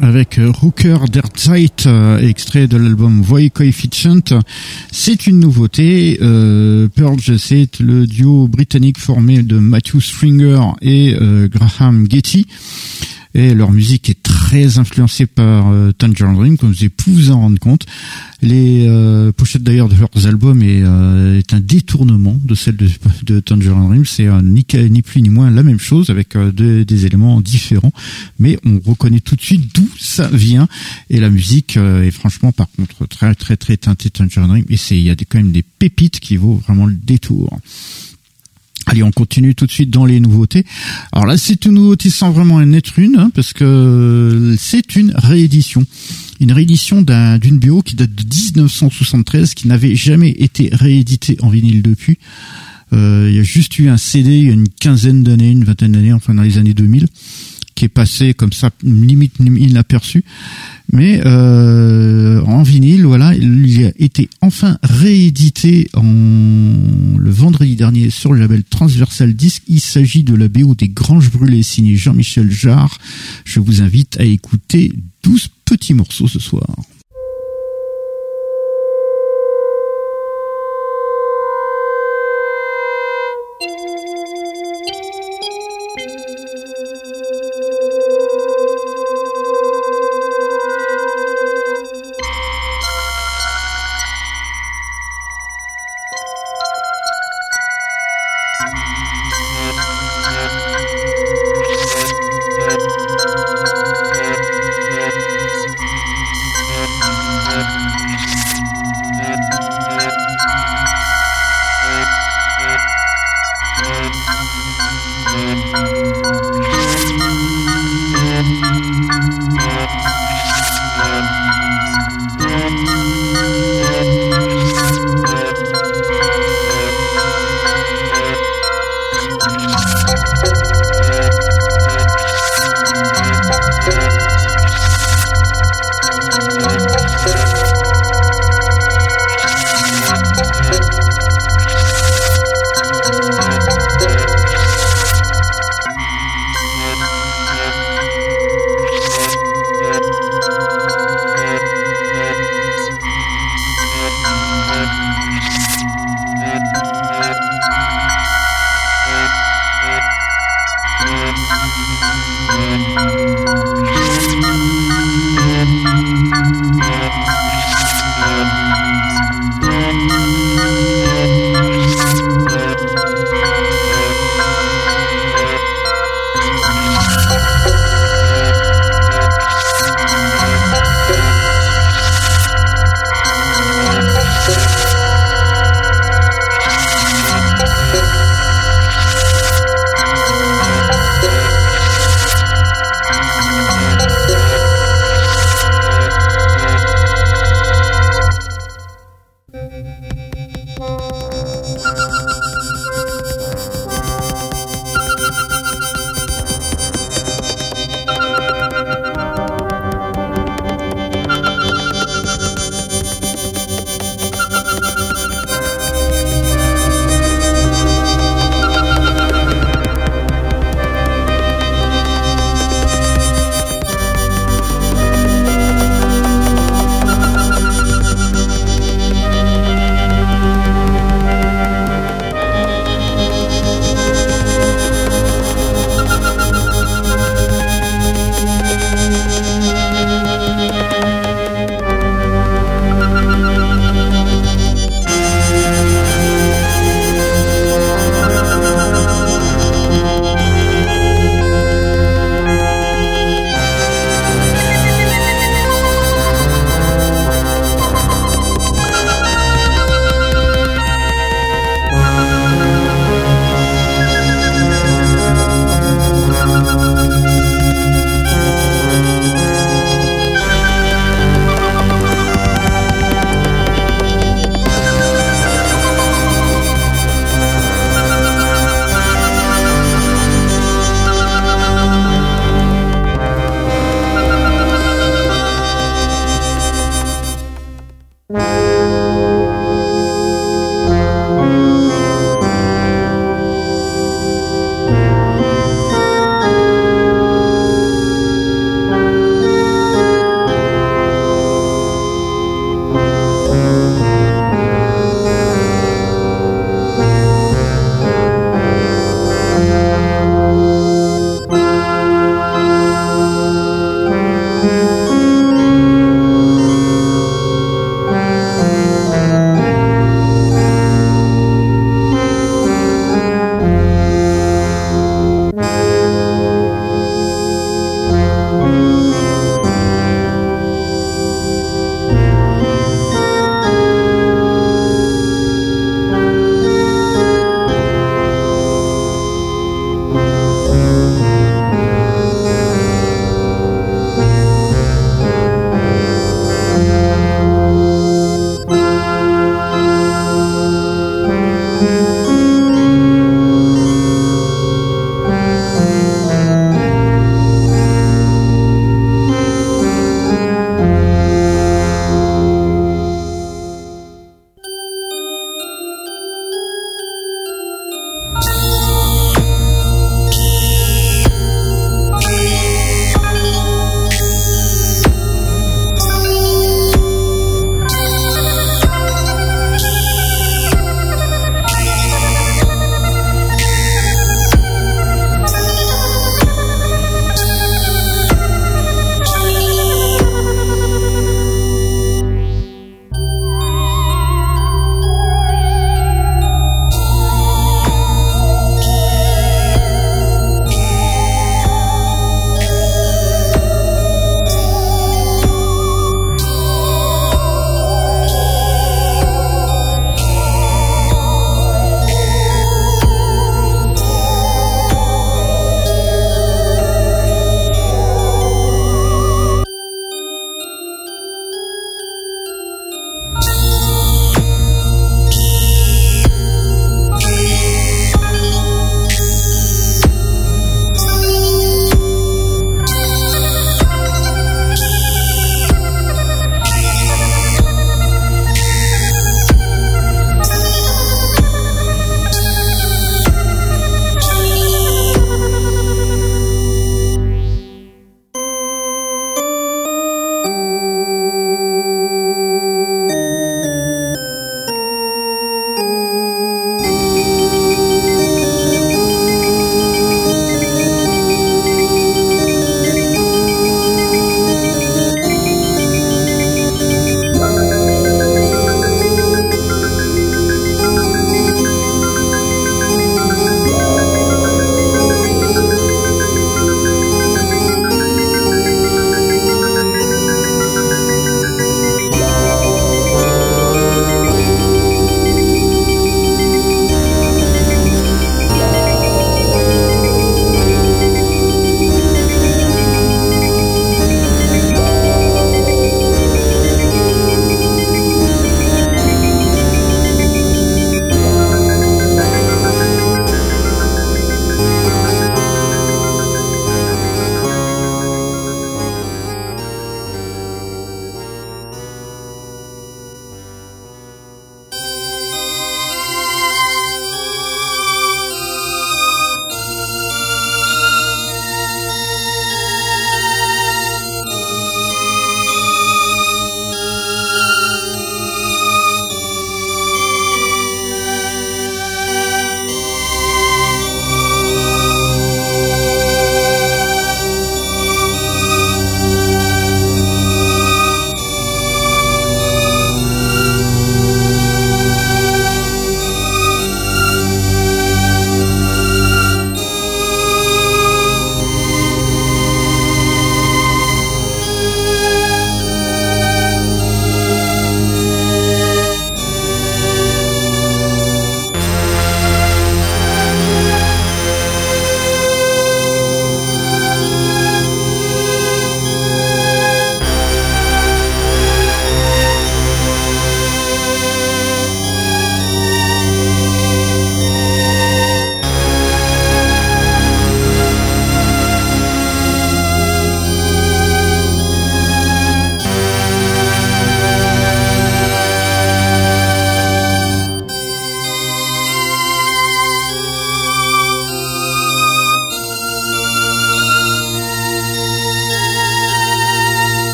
Avec Rooker der Zeit, extrait de l'album Void Coefficient. C'est une nouveauté. Euh, Purge, c'est le duo britannique formé de Matthew Stringer et euh, Graham Getty et leur musique est très influencée par euh, Tangerine Dream, comme vous avez pu vous en rendre compte. Les euh, pochettes d'ailleurs de leurs albums est, euh, est, un détournement de celle de, de Tangerine Dream. C'est ni, ni, plus ni moins la même chose avec des éléments différents, mais on reconnaît tout de suite d'où ça vient. Et la musique est franchement par contre très très très teintée Tangerine Dream. Et il y a quand même des pépites qui vaut vraiment le détour. Allez, on continue tout de suite dans les nouveautés. Alors là, c'est une nouveauté sans vraiment en être une, hein, parce que c'est une réédition. Une réédition d'une bio qui date de 1973, qui n'avait jamais été rééditée en vinyle depuis. Euh, il y a juste eu un CD il y a une quinzaine d'années, une vingtaine d'années, enfin dans les années 2000 qui est passé comme ça limite inaperçu. Mais euh, en vinyle, voilà, il a été enfin réédité en le vendredi dernier sur le label Transversal Disc. Il s'agit de la BO des Granges Brûlées signé Jean-Michel Jarre. Je vous invite à écouter 12 petits morceaux ce soir.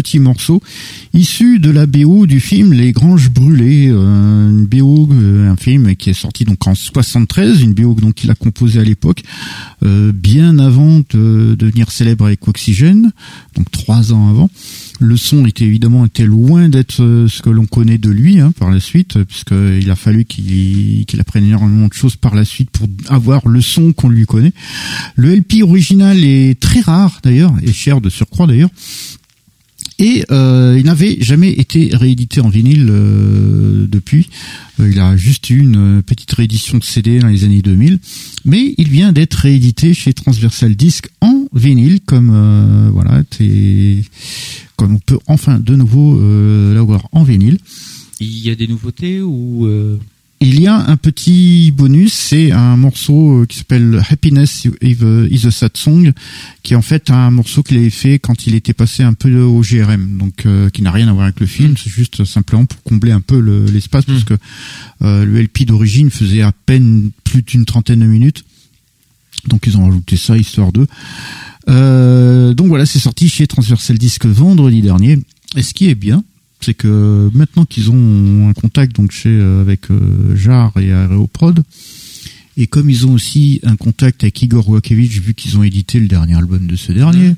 Petits morceaux issus de la BO du film Les Granges Brûlées, euh, une BO, euh, un film qui est sorti donc en 73, une BO donc qu'il a composé à l'époque, euh, bien avant de devenir célèbre avec Oxygène, donc trois ans avant. Le son était évidemment était loin d'être euh, ce que l'on connaît de lui hein, par la suite, puisqu'il a fallu qu'il qu'il apprenne énormément de choses par la suite pour avoir le son qu'on lui connaît. Le LP original est très rare d'ailleurs, et cher de surcroît d'ailleurs. Et euh, il n'avait jamais été réédité en vinyle euh, depuis. Euh, il a juste eu une euh, petite réédition de CD dans les années 2000, mais il vient d'être réédité chez Transversal Disc en vinyle, comme euh, voilà, comme on peut enfin de nouveau euh, l'avoir en vinyle. Il y a des nouveautés ou Il y a un petit bonus, c'est un morceau euh, qui s'appelle Happiness is a, is a Sad Song, qui est en fait un morceau qu'il avait fait quand il était passé un peu au GRM, donc euh, qui n'a rien à voir avec le film, c'est juste simplement pour combler un peu le- l'espace, parce que euh, le LP d'origine faisait à peine plus d'une trentaine de minutes. Donc ils ont rajouté ça histoire d'eux. Euh, donc voilà, c'est sorti chez Transversal Disc vendredi dernier. Et ce qui est bien, c'est que maintenant qu'ils ont un contact donc chez euh, avec euh, Jar et Aeroprod, et comme ils ont aussi un contact avec Igor Wakevich vu qu'ils ont édité le dernier album de ce dernier,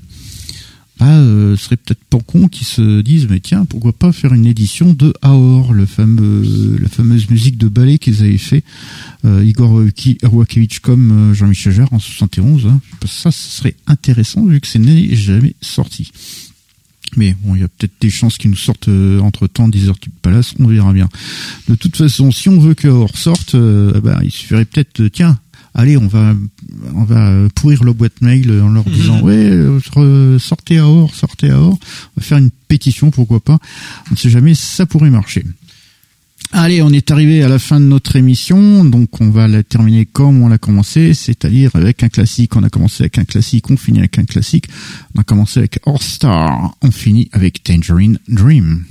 bah, euh, ce serait peut-être pas con qu'ils se disent mais tiens pourquoi pas faire une édition de Aor, le fameux la fameuse musique de ballet qu'ils avaient fait euh, Igor Wakevich comme euh, Jean-Michel Jarre en 71. Hein. Ça, ce serait intéressant vu que c'est n'est jamais sorti. Mais bon, il y a peut-être des chances qu'ils nous sortent entre temps 10 heures Cube Palace, on verra bien. De toute façon, si on veut que Aor sorte, euh, bah, il suffirait peut-être, euh, tiens, allez, on va, on va euh, pourrir leur boîte mail en leur disant, ouais, euh, sortez Aor, sortez Aor. On va faire une pétition, pourquoi pas. On ne sait jamais, ça pourrait marcher. Allez, on est arrivé à la fin de notre émission, donc on va la terminer comme on l'a commencé, c'est-à-dire avec un classique. On a commencé avec un classique, on finit avec un classique. On a commencé avec All Star, on finit avec Tangerine Dream.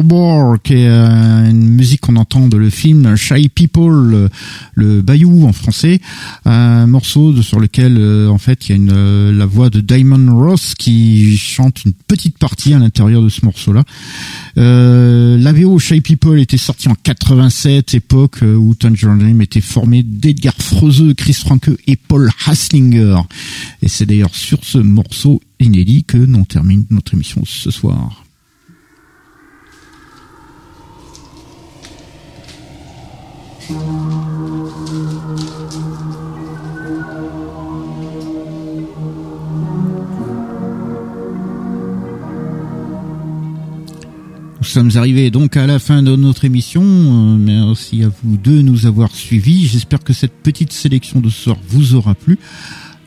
Harbor qui est euh, une musique qu'on entend de le film Shy People, le, Bayou en français, un morceau sur lequel euh, en fait il y a euh, la voix de Diamond Ross qui chante une petite partie à l'intérieur de ce morceau-là. Euh, la VO Shy People était sortie en 87, époque où Tangerine était formé d'Edgar Froese, Chris Franke et Paul Haslinger. Et c'est d'ailleurs sur ce morceau inédit que l'on termine notre émission ce soir. Nous sommes arrivés donc à la fin de notre émission. Euh, merci à vous de nous avoir suivis. J'espère que cette petite sélection de sorts vous aura plu.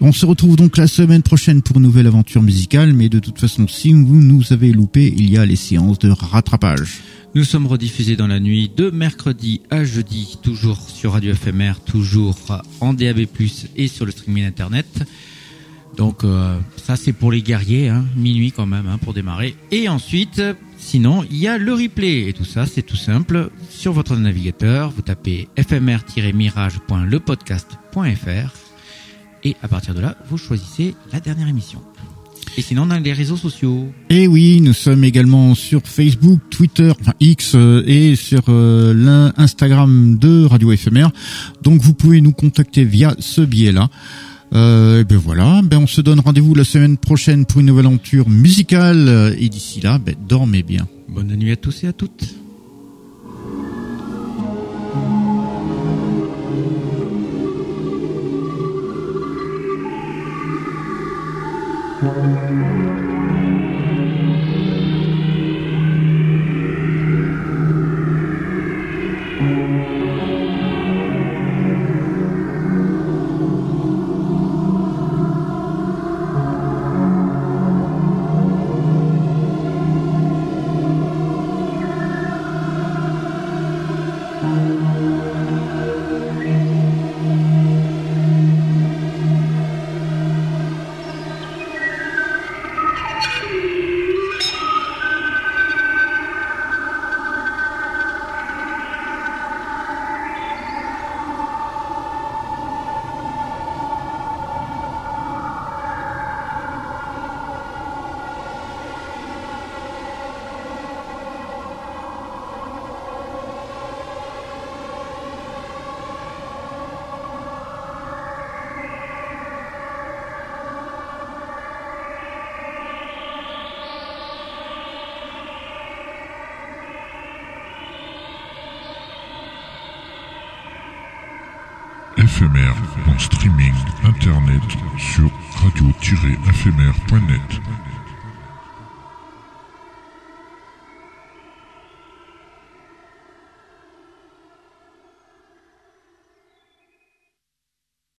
On se retrouve donc la semaine prochaine pour une nouvelle aventure musicale, mais de toute façon, si vous nous avez loupé, il y a les séances de rattrapage. Nous sommes rediffusés dans la nuit de mercredi à jeudi, toujours sur Radio FMR, toujours en DAB+, et sur le streaming internet. Donc euh, ça c'est pour les guerriers, hein, minuit quand même hein, pour démarrer. Et ensuite, sinon il y a le replay et tout ça c'est tout simple. Sur votre navigateur, vous tapez fmr-mirage.lepodcast.fr et à partir de là, vous choisissez la dernière émission. Et sinon, dans les réseaux sociaux. Et oui, nous sommes également sur Facebook, Twitter, enfin X euh, et sur euh, l'Instagram de Radio FMR. Donc vous pouvez nous contacter via ce biais-là. Euh, et ben voilà, ben on se donne rendez-vous la semaine prochaine pour une nouvelle aventure musicale. Et d'ici là, ben dormez bien. Bonne nuit à tous et à toutes.